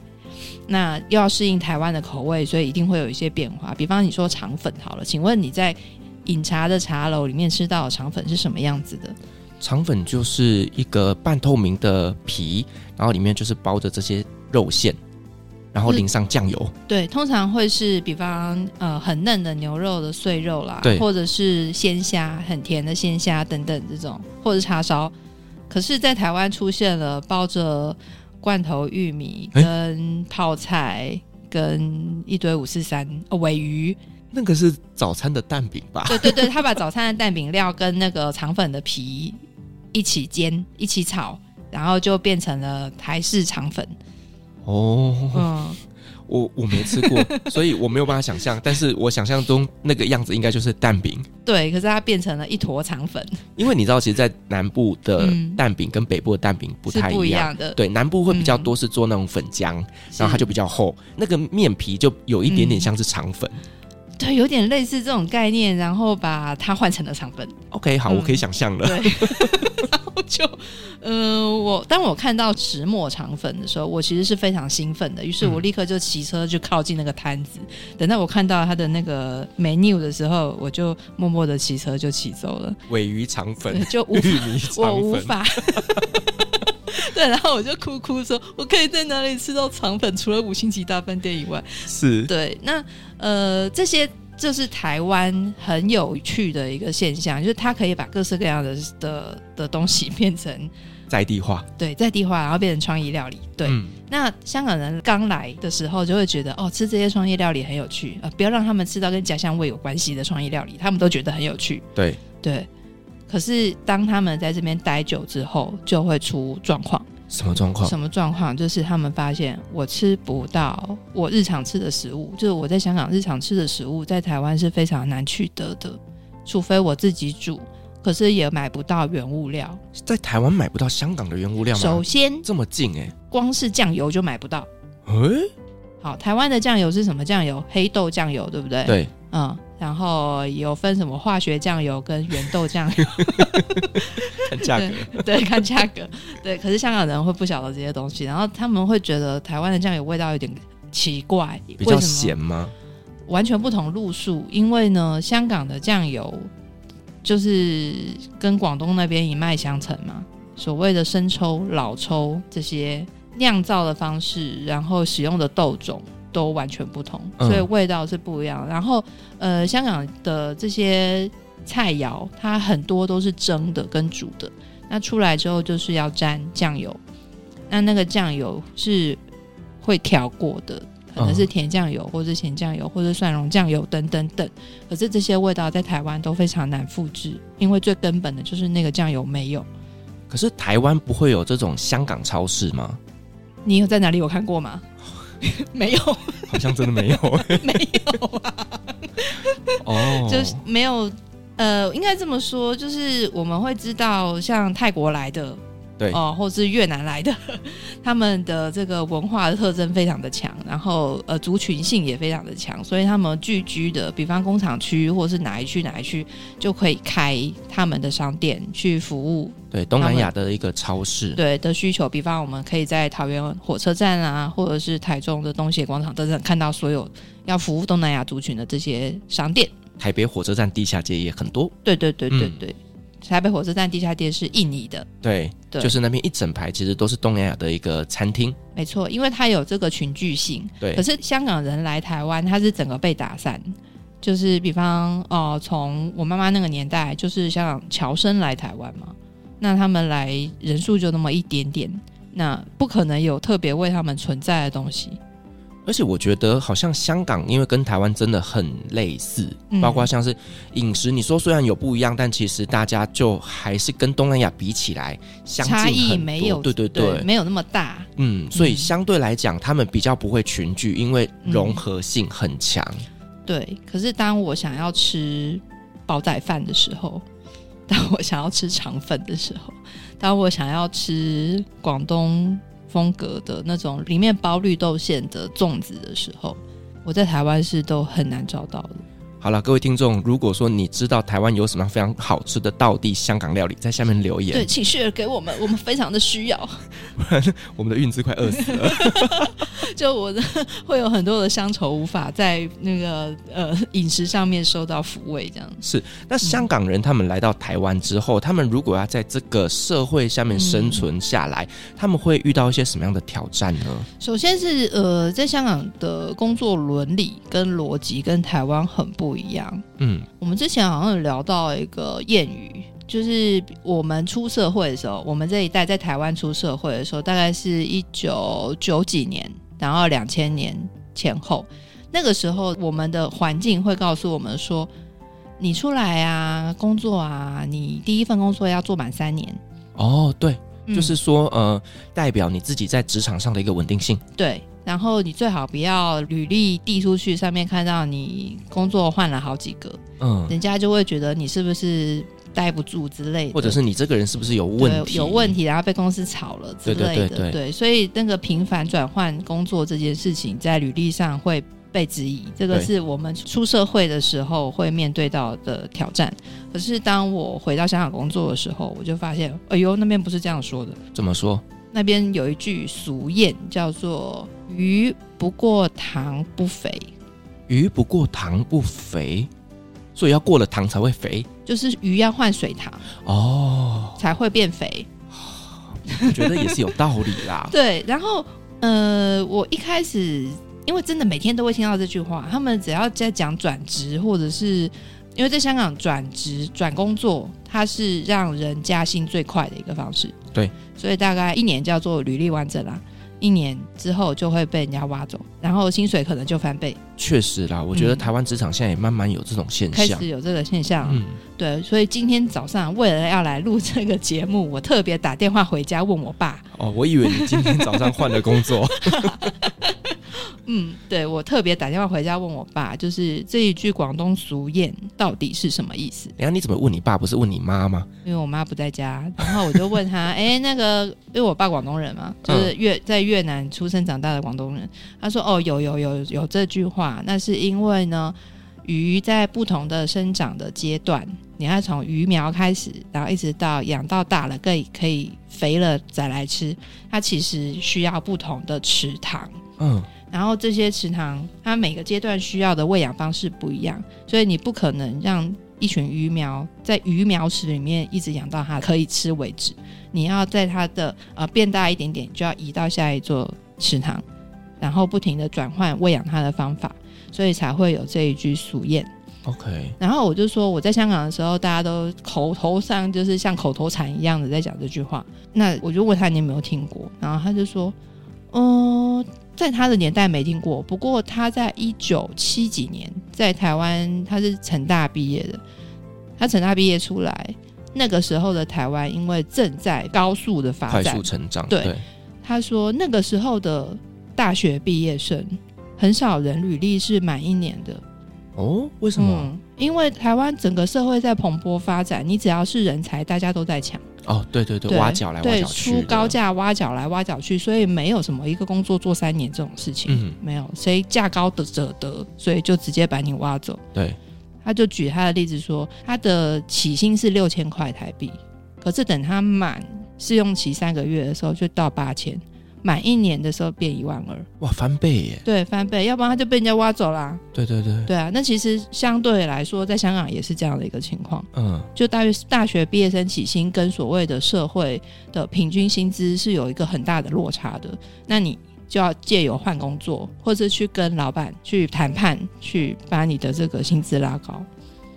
那又要适应台湾的口味，所以一定会有一些变化。比方你说肠粉好了，请问你在饮茶的茶楼里面吃到的肠粉是什么样子的？肠粉就是一个半透明的皮，然后里面就是包着这些肉馅，然后淋上酱油。对，通常会是比方呃很嫩的牛肉的碎肉啦，对，或者是鲜虾很甜的鲜虾等等这种，或者叉烧。可是，在台湾出现了包着。罐头玉米跟泡菜、欸、跟一堆五四三尾鱼，那个是早餐的蛋饼吧？对对对，他把早餐的蛋饼料跟那个肠粉的皮一起煎，一起炒，然后就变成了台式肠粉。哦，嗯。我我没吃过，所以我没有办法想象。但是我想象中那个样子应该就是蛋饼。对，可是它变成了一坨肠粉。因为你知道，其实，在南部的蛋饼跟北部的蛋饼不太一样。是不一样的。对，南部会比较多是做那种粉浆，嗯、然后它就比较厚，那个面皮就有一点点像是肠粉。对，有点类似这种概念，然后把它换成了肠粉。OK，好，嗯、我可以想象了。对，然后就，呃，我当我看到石墨肠粉的时候，我其实是非常兴奋的，于是我立刻就骑车就靠近那个摊子。嗯、等到我看到他的那个 menu 的时候，我就默默的骑车就骑走了。尾鱼肠粉，就无法，我无法。对，然后我就哭哭说：“我可以在哪里吃到肠粉？除了五星级大饭店以外，是对。那呃，这些就是台湾很有趣的一个现象，就是它可以把各式各样的的的东西变成在地化，对，在地化，然后变成创意料理。对，嗯、那香港人刚来的时候就会觉得，哦，吃这些创意料理很有趣啊、呃！不要让他们吃到跟家乡味有关系的创意料理，他们都觉得很有趣。对，对。”可是当他们在这边待久之后，就会出状况。什么状况？什么状况？就是他们发现我吃不到我日常吃的食物，就是我在香港日常吃的食物，在台湾是非常难取得的，除非我自己煮。可是也买不到原物料，在台湾买不到香港的原物料吗？首先这么近哎、欸，光是酱油就买不到。哎、欸，好，台湾的酱油是什么酱油？黑豆酱油，对不对？对，嗯。然后有分什么化学酱油跟原豆酱油，看价格，对，看价格，对。可是香港人会不晓得这些东西，然后他们会觉得台湾的酱油味道有点奇怪，比较咸吗？完全不同路数，因为呢，香港的酱油就是跟广东那边一脉相承嘛，所谓的生抽、老抽这些酿造的方式，然后使用的豆种。都完全不同，所以味道是不一样。嗯、然后，呃，香港的这些菜肴，它很多都是蒸的跟煮的。那出来之后就是要沾酱油，那那个酱油是会调过的，可能是甜酱油，或者是咸酱油，或者蒜蓉酱油等等等。可是这些味道在台湾都非常难复制，因为最根本的就是那个酱油没有。可是台湾不会有这种香港超市吗？你有在哪里有看过吗？没有，好像真的没有，没有啊。哦，oh. 就是没有。呃，应该这么说，就是我们会知道，像泰国来的。对哦，或是越南来的，他们的这个文化的特征非常的强，然后呃族群性也非常的强，所以他们聚居的，比方工厂区或是哪一区哪一区，就可以开他们的商店去服务。对，东南亚的一个超市。对的需求，比方我们可以在桃园火车站啊，或者是台中的东协广场等等看到所有要服务东南亚族群的这些商店。台北火车站地下街也很多。对对对对对，对。嗯台北火车站地下街是印尼的，对，对。就是那边一整排其实都是东南亚的一个餐厅，没错，因为它有这个群聚性。对，可是香港人来台湾，他是整个被打散，就是比方哦，从我妈妈那个年代，就是香港侨生来台湾嘛，那他们来人数就那么一点点，那不可能有特别为他们存在的东西。而且我觉得好像香港，因为跟台湾真的很类似，嗯、包括像是饮食，你说虽然有不一样，但其实大家就还是跟东南亚比起来，相近很多，差异没有，对对对，对，没有那么大。嗯，所以相对来讲，嗯、他们比较不会群聚，因为融合性很强。对，可是当我想要吃煲仔饭的时候，当我想要吃肠粉的时候，当我想要吃广东。风格的那种里面包绿豆馅的粽子的时候，我在台湾是都很难找到的。好了，各位听众，如果说你知道台湾有什么非常好吃的道地香港料理，在下面留言。对，请 share 给我们，我们非常的需要。不 然我们的运资快饿死了。就我的会有很多的乡愁无法在那个呃饮食上面受到抚慰，这样是。那香港人他们来到台湾之后，嗯、他们如果要在这个社会下面生存下来，嗯、他们会遇到一些什么样的挑战呢？首先是呃，在香港的工作伦理跟逻辑跟台湾很不。不一样，嗯，我们之前好像有聊到一个谚语，就是我们出社会的时候，我们这一代在台湾出社会的时候，大概是一九九几年，然后两千年前后，那个时候我们的环境会告诉我们说，你出来啊，工作啊，你第一份工作要做满三年。哦，对，嗯，就是说，呃，代表你自己在职场上的一个稳定性。对。然后你最好不要履历递出去，上面看到你工作换了好几个，嗯，人家就会觉得你是不是待不住之类的，或者是你这个人是不是有问题？有问题，然后被公司炒了之类的。对对对对，对，所以那个频繁转换工作这件事情，在履历上会被质疑，这个是我们出社会的时候会面对到的挑战。可是当我回到香港工作的时候，我就发现，哎呦，那边不是这样说的。怎么说？那边有一句俗谚叫做“鱼不过塘不肥”，鱼不过塘不肥，所以要过了塘才会肥，就是鱼要换水塘哦，才会变肥。我觉得也是有道理啦。对，然后呃，我一开始因为真的每天都会听到这句话，他们只要在讲转职，或者是因为在香港转职转工作，它是让人加薪最快的一个方式。对，所以大概一年叫做履历完整啦。一年之后就会被人家挖走，然后薪水可能就翻倍。确实啦，我觉得台湾职场现在也慢慢有这种现象，开始有这个现象。嗯，对，所以今天早上为了要来录这个节目，我特别打电话回家问我爸。哦，我以为你今天早上换了工作。嗯，对，我特别打电话回家问我爸，就是这一句广东俗谚到底是什么意思？然后你怎么问你爸？不是问你妈吗？因为我妈不在家，然后我就问他，哎，那个，因为我爸广东人嘛，就是越在越南出生长大的广东人。他说，哦，有有有有这句话，那是因为呢，鱼在不同的生长的阶段，你要从鱼苗开始，然后一直到养到大了，可以可以肥了再来吃，它其实需要不同的池塘。嗯。然后这些池塘，它每个阶段需要的喂养方式不一样，所以你不可能让一群鱼苗在鱼苗池里面一直养到它可以吃为止。你要在它的呃变大一点点，就要移到下一座池塘，然后不停的转换喂养它的方法，所以才会有这一句俗谚。OK。然后我就说我在香港的时候，大家都口头上就是像口头禅一样的在讲这句话。那我就问他你有没有听过，然后他就说，嗯、呃。在他的年代没听过，不过他在一九七几年在台湾，他是成大毕业的。他成大毕业出来，那个时候的台湾因为正在高速的发展，快速成长。对，对他说那个时候的大学毕业生很少人履历是满一年的。哦，为什么？嗯，因为台湾整个社会在蓬勃发展，你只要是人才，大家都在抢。哦，对对对，对挖角来挖角去，出高价挖角来挖角去，所以没有什么一个工作做三年这种事情，嗯、没有谁价高的者得，所以就直接把你挖走。对，他就举他的例子说，他的起薪是六千块台币，可是等他满试用期三个月的时候，就到八千。满一年的时候变一万二，哇，翻倍耶！对，翻倍，要不然他就被人家挖走啦。对对对，对啊，那其实相对来说，在香港也是这样的一个情况。嗯，就大约大学毕业生起薪跟所谓的社会的平均薪资是有一个很大的落差的。那你就要借由换工作，或者去跟老板去谈判，去把你的这个薪资拉高。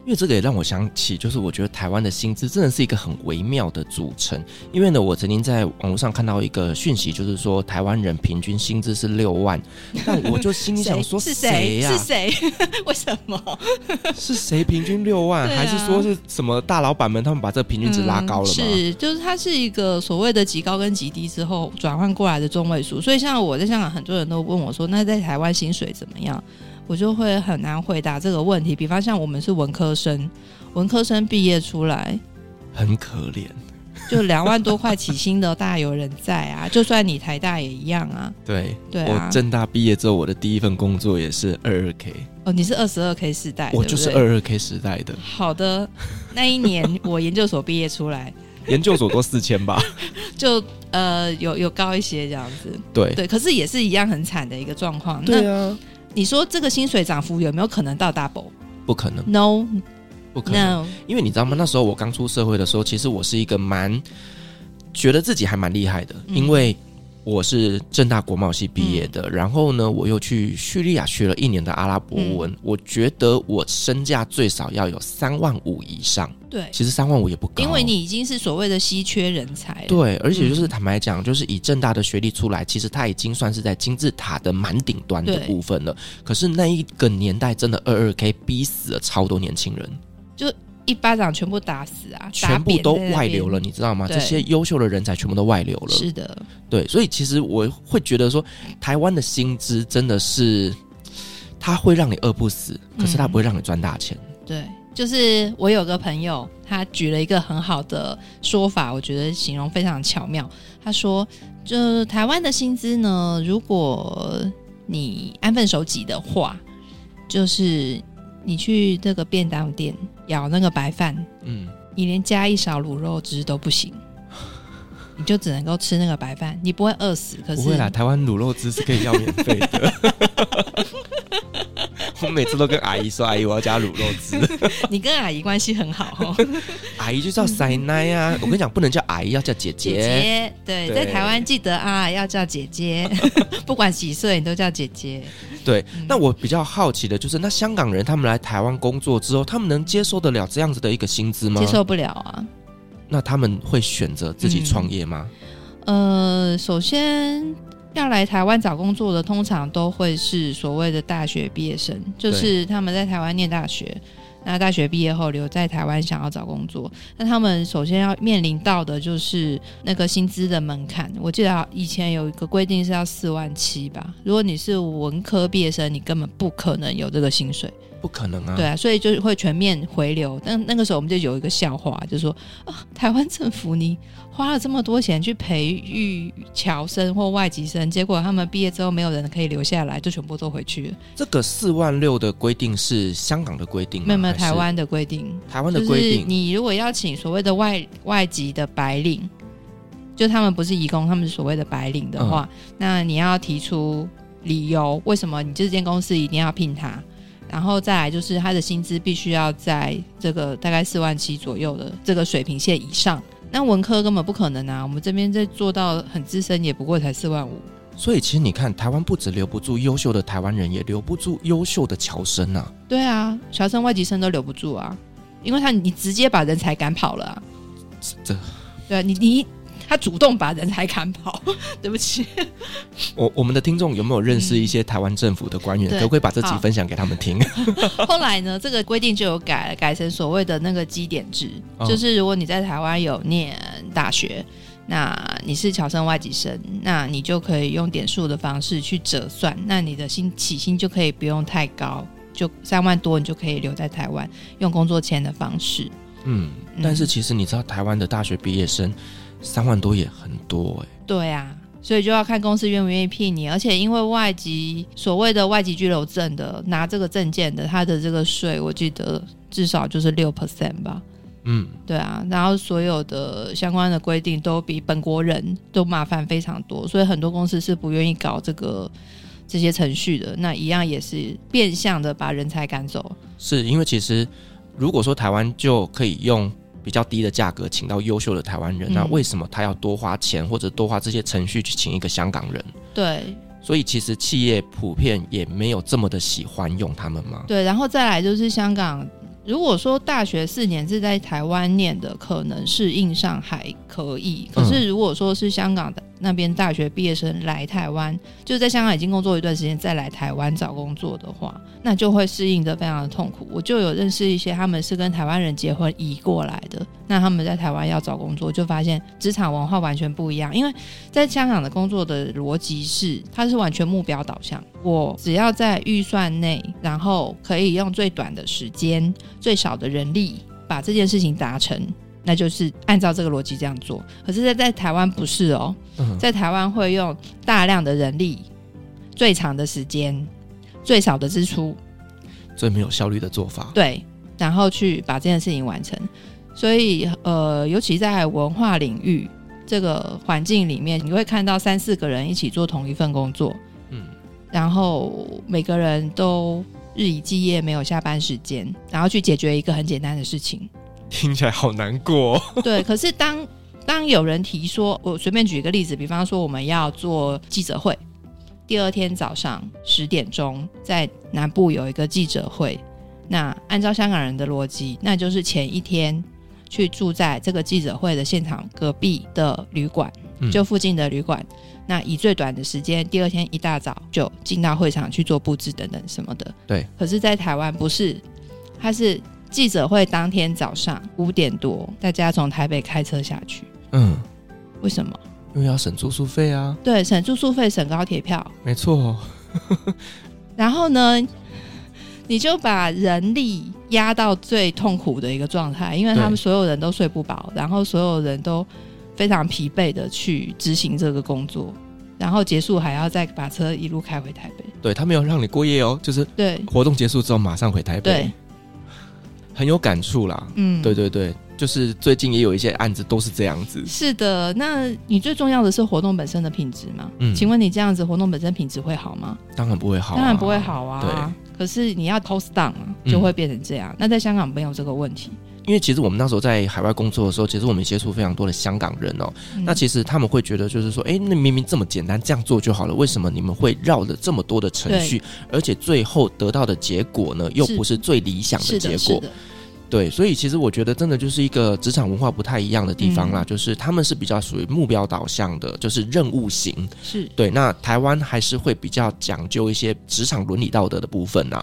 因为这个也让我想起，就是我觉得台湾的薪资真的是一个很微妙的组成。因为呢，我曾经在网络上看到一个讯息，就是说台湾人平均薪资是六万，但我就心里想说，是谁呀？是谁？为什么？是谁平均六万？啊、还是说是什么大老板们他们把这个平均值拉高了吗？嗯、是，就是它是一个所谓的极高跟极低之后转换过来的中位数。所以像我在香港，很多人都问我说，那在台湾薪水怎么样？我就会很难回答这个问题。比方像我们是文科生，文科生毕业出来很可怜，就两万多块起薪的大有人在啊。就算你台大也一样啊。对对啊，我正大毕业之后，我的第一份工作也是二二 K。哦，你是二十二 K 时代，我就是二二 K 时代的。好的，那一年我研究所毕业出来，研究所都四千吧？就呃有有高一些这样子。对对，可是也是一样很惨的一个状况。对啊。你说这个薪水涨幅有没有可能到 double？不可能，no，不可能。No. 因为你知道吗？那时候我刚出社会的时候，其实我是一个蛮觉得自己还蛮厉害的，嗯、因为我是正大国贸系毕业的，嗯、然后呢，我又去叙利亚学了一年的阿拉伯文，嗯、我觉得我身价最少要有三万五以上。对，其实三万五也不高，因为你已经是所谓的稀缺人才。对，而且就是坦白讲，就是以正大的学历出来，其实他已经算是在金字塔的蛮顶端的部分了。可是那一个年代真的二二 K 逼死了超多年轻人，就一巴掌全部打死啊，全部都外流了，你知道吗？这些优秀的人才全部都外流了。是的，对，所以其实我会觉得说，台湾的薪资真的是，他会让你饿不死，可是他不会让你赚大钱。对。就是我有个朋友，他举了一个很好的说法，我觉得形容非常巧妙。他说，就台湾的薪资呢，如果你安分守己的话，就是你去这个便当店舀那个白饭，嗯，你连加一勺卤肉汁都不行，你就只能够吃那个白饭，你不会饿死。可是不会啦，台湾卤肉汁是可以要免费的。我每次都跟阿姨说：“阿姨，我要加卤肉汁。”你跟阿姨关系很好哦。阿姨就叫塞奶啊！我跟你讲，不能叫阿姨，要叫姐姐。姐姐，对，对在台湾记得啊，要叫姐姐，不管几岁你都叫姐姐。对，那我比较好奇的就是，那香港人他们来台湾工作之后，他们能接受得了这样子的一个薪资吗？接受不了啊。那他们会选择自己创业吗？嗯、呃，首先。要来台湾找工作的，通常都会是所谓的大学毕业生，就是他们在台湾念大学，那大学毕业后留在台湾想要找工作，那他们首先要面临到的就是那个薪资的门槛。我记得以前有一个规定是要四万七吧，如果你是文科毕业生，你根本不可能有这个薪水。不可能啊！对啊，所以就会全面回流。但那个时候我们就有一个笑话，就是说啊，台湾政府你花了这么多钱去培育侨生或外籍生，结果他们毕业之后没有人可以留下来，就全部都回去了。这个四万六的规定是香港的规定吗？没有没有，台湾的规定。台湾的规定，你如果要请所谓的外外籍的白领，就他们不是移工，他们是所谓的白领的话，嗯，那你要提出理由，为什么你这间公司一定要聘他？然后再来就是他的薪资必须要在这个大概四万七左右的这个水平线以上，那文科根本不可能啊！我们这边在做到很资深，也不过才四万五。所以其实你看，台湾不止留不住优秀的台湾人，也留不住优秀的侨生啊。对啊，侨生、外籍生都留不住啊，因为他你直接把人才赶跑了啊。这，对啊，你你。他主动把人才赶跑，对不起。我我们的听众有没有认识一些台湾政府的官员？可不可以把这集分享给他们听？后来呢，这个规定就有改了，改成所谓的那个基点制，哦，就是如果你在台湾有念大学，那你是侨生外籍生，那你就可以用点数的方式去折算，那你的薪起薪就可以不用太高，就三万多，你就可以留在台湾用工作签的方式。嗯，但是其实你知道，台湾的大学毕业生。三万多也很多哎、欸，对啊，所以就要看公司愿不愿意聘你，而且因为外籍所谓的外籍居留证的拿这个证件的，他的这个税我记得至少就是六 percent 吧，嗯，对啊，然后所有的相关的规定都比本国人都麻烦非常多，所以很多公司是不愿意搞这个这些程序的，那一样也是变相的把人才赶走，是因为其实如果说台湾就可以用。比较低的价格请到优秀的台湾人，嗯，那为什么他要多花钱或者多花这些程序去请一个香港人？对，所以其实企业普遍也没有这么的喜欢用他们嘛。对，然后再来就是香港，如果说大学四年是在台湾念的，可能适应上还可以。可是如果说是香港的。那边大学毕业生来台湾，就是在香港已经工作一段时间，再来台湾找工作的话，那就会适应的非常的痛苦。我就有认识一些，他们是跟台湾人结婚移过来的，那他们在台湾要找工作，就发现职场文化完全不一样。因为在香港的工作的逻辑是，它是完全目标导向，我只要在预算内，然后可以用最短的时间、最少的人力把这件事情达成。那就是按照这个逻辑这样做，可是在，在在台湾不是哦，在台湾会用大量的人力、最长的时间、最少的支出、最没有效率的做法，对，然后去把这件事情完成。所以，呃，尤其在文化领域这个环境里面，你会看到三四个人一起做同一份工作，嗯，然后每个人都日以继夜，没有下班时间，然后去解决一个很简单的事情。听起来好难过。对，可是当当有人提说，我随便举一个例子，比方说我们要做记者会，第二天早上十点钟在南部有一个记者会，那按照香港人的逻辑，那就是前一天去住在这个记者会的现场隔壁的旅馆，就附近的旅馆，嗯，那以最短的时间，第二天一大早就进到会场去做布置等等什么的。对，可是，在台湾不是，他是。记者会当天早上五点多，大家从台北开车下去。嗯，为什么？因为要省住宿费啊。对，省住宿费，省高铁票。没错。然后呢，你就把人力压到最痛苦的一个状态，因为他们所有人都睡不饱，然后所有人都非常疲惫的去执行这个工作。然后结束还要再把车一路开回台北。对，他没有让你过夜哦，就是对活动结束之后马上回台北，对，很有感触啦。嗯，对对对，就是最近也有一些案子都是这样子。是的，那你最重要的是活动本身的品质嘛？嗯，请问你这样子活动本身品质会好吗？当然不会好啊，当然不会好啊。对，可是你要 cost down 就会变成这样。嗯，那在香港没有这个问题。因为其实我们那时候在海外工作的时候，其实我们接触非常多的香港人哦。嗯、那其实他们会觉得，就是说，哎，那明明这么简单，这样做就好了，为什么你们会绕了这么多的程序，而且最后得到的结果呢，又不是最理想的结果？对，所以其实我觉得，真的就是一个职场文化不太一样的地方啦。嗯、就是他们是比较属于目标导向的，就是任务型。是对。那台湾还是会比较讲究一些职场伦理道德的部分呐。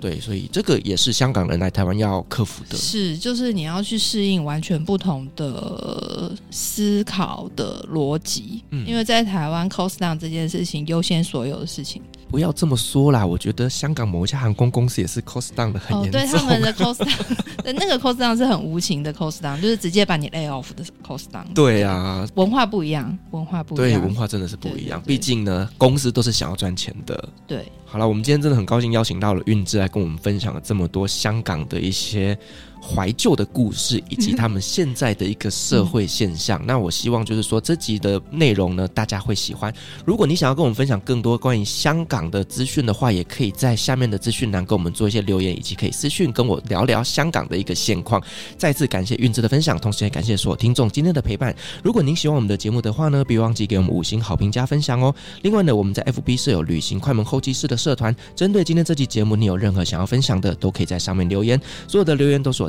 对，所以这个也是香港人来台湾要克服的。是，就是你要去适应完全不同的思考的逻辑。嗯，因为在台湾，cost down 这件事情优先所有的事情。不要这么说啦，我觉得香港某一家航空公司也是 cost down 的很严重。哦，对，他们的 cost down，那个 cost down 是很无情的 cost down，就是直接把你 lay off 的 cost down。对啊，文化不一样，文化不一样，对，文化真的是不一样。毕竟呢，公司都是想要赚钱的。对，好了，我们今天真的很高兴邀请到了韵致来跟我们分享了这么多香港的一些。怀旧的故事，以及他们现在的一个社会现象。那我希望就是说，这集的内容呢，大家会喜欢。如果你想要跟我们分享更多关于香港的资讯的话，也可以在下面的资讯栏跟我们做一些留言，以及可以私讯跟我聊聊香港的一个现况。再次感谢韵致的分享，同时也感谢所有听众今天的陪伴。如果您喜欢我们的节目的话呢，别忘记给我们五星好评加分享哦。另外呢，我们在 FB 设有旅行快门候机室的社团，针对今天这期节目，你有任何想要分享的，都可以在上面留言。所有的留言都是我